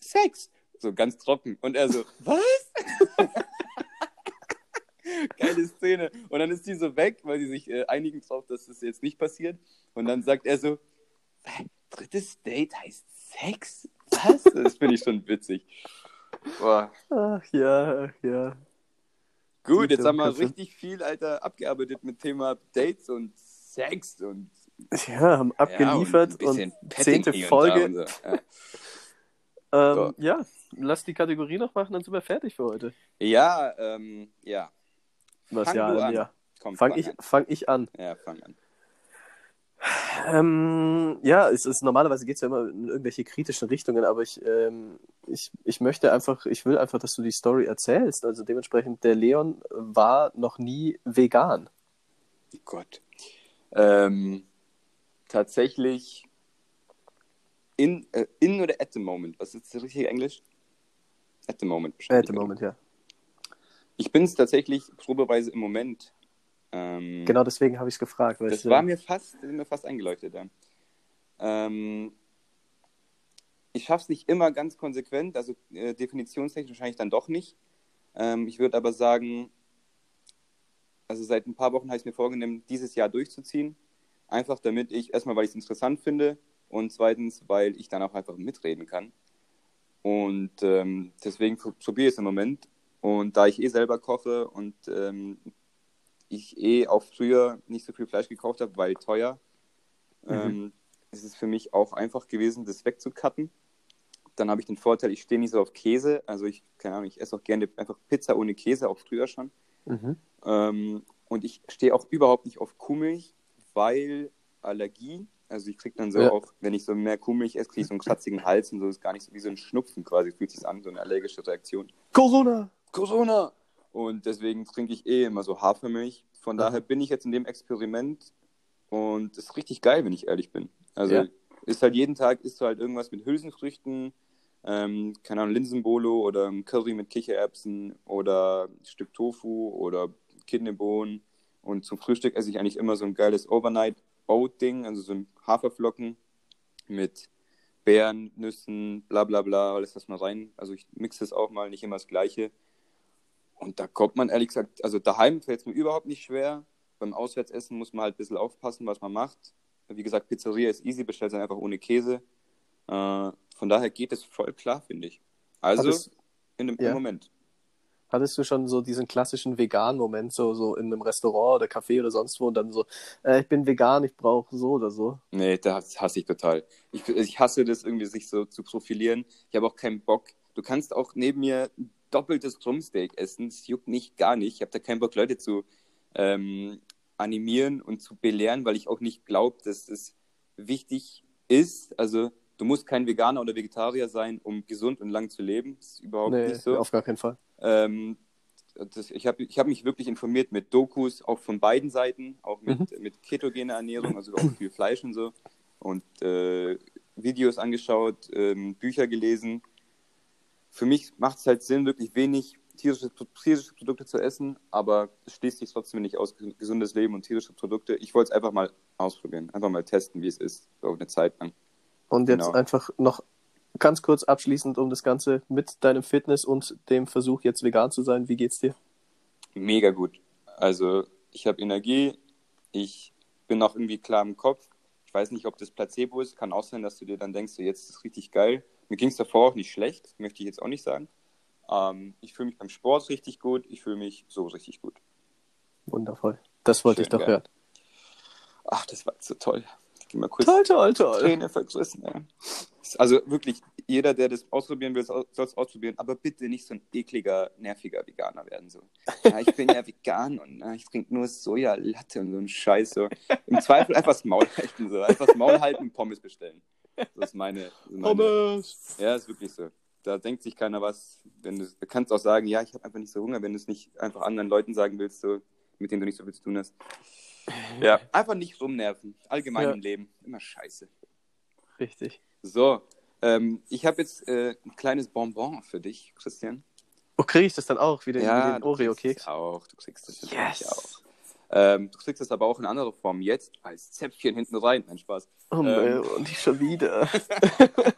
Sex. So ganz trocken. Und er so, was? Geile Szene. Und dann ist sie so weg, weil sie sich äh, einigen drauf, dass das jetzt nicht passiert. Und dann sagt er so, "Hä, drittes Date heißt Sex? Was? Das finde ich schon witzig. Boah. Ach ja, ach ja. Gut, jetzt haben wir richtig viel, Alter, abgearbeitet mit Thema Dates und Sex und, Ja, haben abgeliefert ja, und, Petting zehnte und Folge. und so. Ja. Ähm, So. Ja, lass die Kategorie noch machen, dann sind wir fertig für heute. Ja, ähm, ja. Was Fang ja, an. ja. Komm, Fang ich, an. fang ich an. Ja, fang an. Ähm, ja, es ist normalerweise geht es ja immer in irgendwelche kritischen Richtungen, aber ich, ähm, ich, ich möchte einfach, ich will einfach, dass du die Story erzählst. Also dementsprechend, der Leon war noch nie vegan. Gott. Ähm, tatsächlich in, äh, in oder at the moment. Was ist das richtige Englisch? At the moment. At the moment, ja. Ich bin es tatsächlich probeweise im Moment. Ähm, Genau deswegen habe ich es gefragt. Das es, war mir fast, mir fast eingeleuchtet dann. Ähm, ich schaffe es nicht immer ganz konsequent, also äh, definitionstechnisch wahrscheinlich dann doch nicht. Ähm, ich würde aber sagen, also seit ein paar Wochen habe ich mir vorgenommen, dieses Jahr durchzuziehen. Einfach damit ich, erstmal weil ich es interessant finde und zweitens, weil ich dann auch einfach mitreden kann. Und ähm, deswegen pr- probiere ich es im Moment. Und da ich eh selber koche und ähm, ich eh auch früher nicht so viel Fleisch gekauft habe, weil teuer, Mhm. ähm, ist es für mich auch einfach gewesen, das wegzucutten. Dann habe ich den Vorteil, ich stehe nicht so auf Käse. Also ich, keine Ahnung, ich esse auch gerne einfach Pizza ohne Käse, auch früher schon. Mhm. Ähm, und ich stehe auch überhaupt nicht auf Kuhmilch, weil Allergie. Also ich kriege dann so Ja. auch, wenn ich so mehr Kuhmilch esse, kriege ich so einen kratzigen Hals und so ist gar nicht so wie so ein Schnupfen quasi, fühlt sich an, so eine allergische Reaktion. Corona! Corona! Und deswegen trinke ich eh immer so Hafermilch. Von Aha. daher bin ich jetzt in dem Experiment und ist richtig geil, wenn ich ehrlich bin. Also Ja. ist halt jeden Tag isst du halt irgendwas mit Hülsenfrüchten, ähm, keine Ahnung, Linsenbolo oder Curry mit Kichererbsen oder ein Stück Tofu oder Kidneybohnen. Und zum Frühstück esse ich eigentlich immer so ein geiles Overnight Oat Ding, also so ein Haferflocken mit Beeren, Nüssen, bla bla bla, alles was mal rein. Also ich mixe es auch mal, nicht immer das Gleiche. Und da kommt man ehrlich gesagt, also daheim fällt es mir überhaupt nicht schwer. Beim Auswärtsessen muss man halt ein bisschen aufpassen, was man macht. Wie gesagt, Pizzeria ist easy, bestellt dann einfach ohne Käse. Äh, von daher geht es voll klar, finde ich. Also in dem ja. Moment. Hattest du schon so diesen klassischen veganen Moment, so, so in einem Restaurant oder Café oder sonst wo und dann so, äh, ich bin vegan, ich brauche so oder so? Nee, das hasse ich total. Ich, ich hasse das irgendwie, sich so zu profilieren. Ich habe auch keinen Bock. Du kannst auch neben mir doppeltes Drumsteak essen. Das juckt nicht gar nicht. Ich habe da keinen Bock, Leute zu ähm, animieren und zu belehren, weil ich auch nicht glaube, dass es wichtig ist. Also, du musst kein Veganer oder Vegetarier sein, um gesund und lang zu leben. Das ist überhaupt Nee, nicht so. auf gar keinen Fall. Ähm, das, ich habe ich hab mich wirklich informiert mit Dokus, auch von beiden Seiten, auch mit, mit ketogener Ernährung, also auch viel Fleisch und so. Und äh, Videos angeschaut, ähm, Bücher gelesen. für mich macht es halt Sinn, wirklich wenig tierische, tierische Produkte zu essen, aber es schließt sich trotzdem nicht aus, gesundes Leben und tierische Produkte. Ich wollte es einfach mal ausprobieren, einfach mal testen, wie es ist, so eine Zeit lang. Und jetzt Genau. einfach noch ganz kurz abschließend um das Ganze mit deinem Fitness und dem Versuch, jetzt vegan zu sein. Wie geht's dir? Mega gut. Also ich habe Energie, ich bin auch irgendwie klar im Kopf. Ich weiß nicht, ob das Placebo ist. Kann auch sein, dass du dir dann denkst, so, jetzt ist es richtig geil. Mir ging es davor auch nicht schlecht, möchte ich jetzt auch nicht sagen. Ähm, ich fühle mich beim Sport richtig gut, ich fühle mich so richtig gut. Wundervoll. Das wollte ich Schön, doch ja. hören. Ach, das war so toll. Ich geh mal kurz Toll, toll, toll. Träne vergrößen. Ja. Also wirklich, jeder, der das ausprobieren will, soll es ausprobieren, aber bitte nicht so ein ekliger, nerviger Veganer werden. So. Ja, ich bin ja vegan und na, ich trinke nur Sojalatte und so ein Scheiß. So. Im Zweifel einfach das Maul halten. So. Einfach das Maul halten und Pommes bestellen. Das ist meine. meine Pommes. Ja, ist wirklich so. Da denkt sich keiner was. Wenn du, du kannst auch sagen, ja, ich habe einfach nicht so Hunger, wenn du es nicht einfach anderen Leuten sagen willst, so, mit denen du nicht so viel zu tun hast. Ja, einfach nicht rumnerven. Allgemein Ja. im Leben. Immer scheiße. Richtig. So, ähm, ich habe jetzt äh, ein kleines Bonbon für dich, Christian. Oh, kriege ich das dann auch? Wie den, wie den du kriegst Oreo-Keks? auch. Du kriegst natürlich Yes. auch. Ähm, du kriegst es aber auch in anderer Form jetzt als Zäpfchen hinten rein. Nein, Spaß. Oh, Ähm. und ich schon wieder.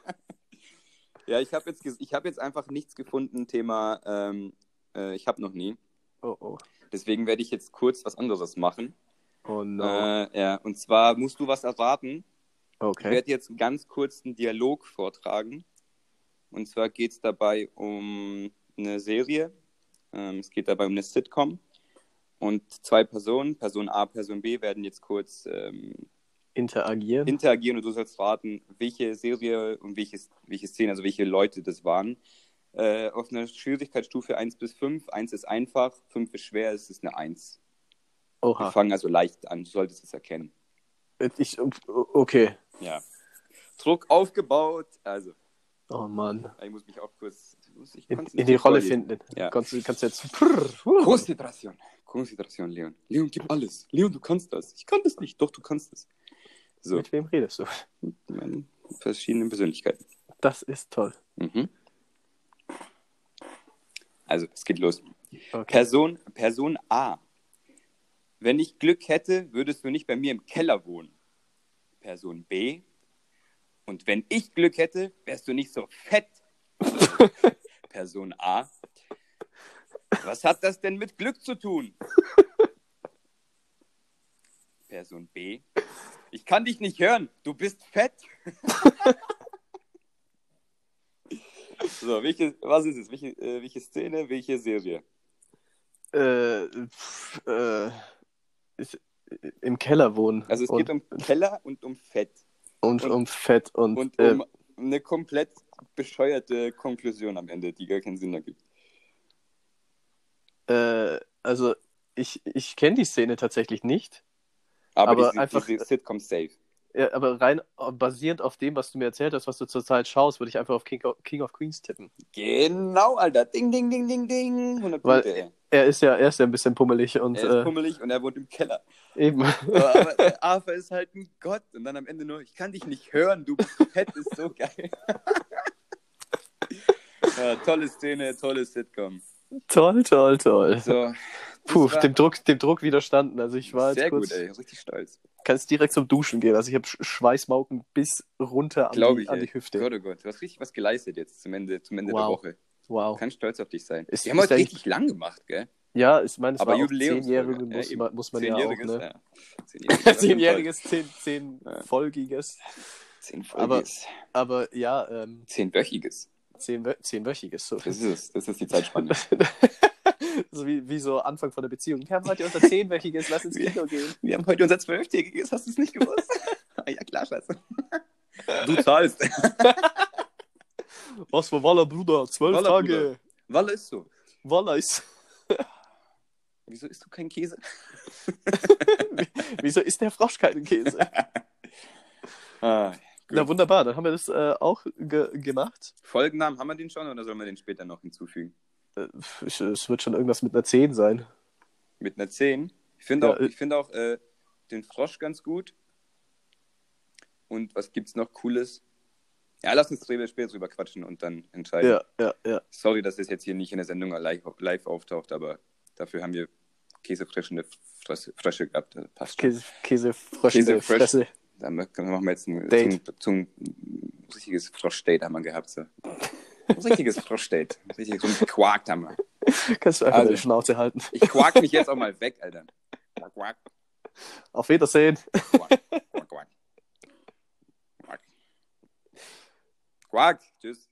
Ja, ich habe jetzt, ich hab jetzt einfach nichts gefunden, Thema ähm, äh, ich habe noch nie. Oh, oh. Deswegen werde ich jetzt kurz was anderes machen. Oh, no. Äh, ja, und zwar musst du was erraten. Ich okay. werde jetzt einen ganz kurzen Dialog vortragen. Und zwar geht es dabei um eine Serie. Ähm, es geht dabei um eine Sitcom. Und zwei Personen, Person A, Person B, werden jetzt kurz ähm, Interagieren. interagieren und du sollst raten, welche Serie und welche, welche Szene, also welche Leute das waren. Äh, auf einer Schwierigkeitsstufe 1 bis 5. 1 ist einfach, 5 ist schwer, es ist eine 1. Wir Oha. fangen also leicht an, du solltest es erkennen. Ich, okay. Ja. Druck aufgebaut. Also, Oh Mann. ich muss mich auch kurz ich In, in die Rolle vorlesen. finden. Ja. Kannst, du kannst jetzt. Konzentration. Konzentration, Leon. Leon, gib alles. Leon, du kannst das. Ich kann das nicht. Doch, du kannst es. So, Mit wem redest du? mit meinen verschiedenen Persönlichkeiten. Das ist toll. Mhm. Also, es geht los. Okay. Person, Person A. Wenn ich Glück hätte, würdest du nicht bei mir im Keller wohnen. Person B. Und wenn ich Glück hätte, wärst du nicht so fett. Person A. Was hat das denn mit Glück zu tun? Person B. Ich kann dich nicht hören. Du bist fett. so, welche, was ist es? Welche, äh, welche Szene, welche Serie? Äh, pf, äh, ist, im Keller wohnen. Also es und, geht um Keller und um Fett. und, und- um Fett und, Und äh, um eine komplett bescheuerte Konklusion am Ende, die gar keinen Sinn ergibt. äh, also ich, ich kenne die Szene tatsächlich nicht, Aber, Aber diese, einfach- diese Sitcom safe. Ja, aber rein äh, basierend auf dem, was du mir erzählt hast, was du zurzeit schaust, würde ich einfach auf King of, King of Queens tippen. Genau, Alter. Ding, ding, ding, ding, ding. 100 Weil- Punkte, ey. Er ist ja, er ist ja ein bisschen pummelig und Er ist äh, pummelig und er wohnt im Keller. eben. Aber, aber Arthur ist halt ein Gott. Und dann am Ende nur, ich kann dich nicht hören, du Fett ist so geil. ja, tolle Szene, tolle Sitcom. toll, toll, toll. So, Puh, war dem Druck, dem Druck widerstanden. Also ich war jetzt sehr kurz, gut, ey. Richtig stolz. Kann jetzt direkt zum Duschen gehen. Also ich habe Sch- Schweißmauken bis runter an, Glaube die, ich, an die Hüfte. Gott, oh Gott, du hast richtig was geleistet jetzt zum Ende, zum Ende der Wow. Woche. Wow. Du kannst stolz auf dich sein. Ist- Wir haben heute richtig lang gemacht, gell? Ja, ich meine, es Aber war. Zehnjährige Ja, muss, eben. man, muss man ja auch, Zehnjähriges, ne? ja. Zehnjähriges. Zehnjähriges, zehn, zehn Ja. folgiges. Zehnfolgiges. Aber ja, ähm, Zehnwöchiges. zehn, zehnwöchiges. So. Das ist. Das ist die Zeitspanne. so wie, wie so Anfang von der Beziehung. Wir haben heute unser zehnwöchiges, lass ins Kino gehen. Wir haben heute unser Zwölftägiges. Hast du es nicht gewusst? Ah, ja, klar, Scheiße. Du zahlst. Was für Walla, Bruder? Zwölf Walla, Tage. Walle ist so. Walla ist. Wieso isst du keinen Käse? Wieso ist der Frosch keinen Käse? Ah, Na wunderbar, dann haben wir das äh, auch ge gemacht. Folgennamen, haben wir den schon oder sollen wir den später noch hinzufügen? Äh, ich- es wird schon irgendwas mit einer 10 sein. Mit einer 10. Ich finde Ja, auch, äh- ich find auch äh, den Frosch ganz gut. Und was gibt's noch Cooles? Ja, lass uns später später drüber quatschen und dann entscheiden. Ja, ja, ja. Sorry, dass das jetzt hier nicht in der Sendung live, live auftaucht, aber dafür haben wir käsefrischende Frösche, gehabt. Passt schon. Käse, Käse, Frösche. Da machen wir jetzt ein, zum, zum richtiges Froschdate haben wir gehabt. So. Ein richtiges Froschdate. Richtig so ein Quark haben wir. Kannst du einfach Also. deine Schnauze halten. Ich quack mich jetzt auch mal weg, Alter. Quack, quack, Auf Wiedersehen. quack, quack, quack. Quack. Quack. Tschüss.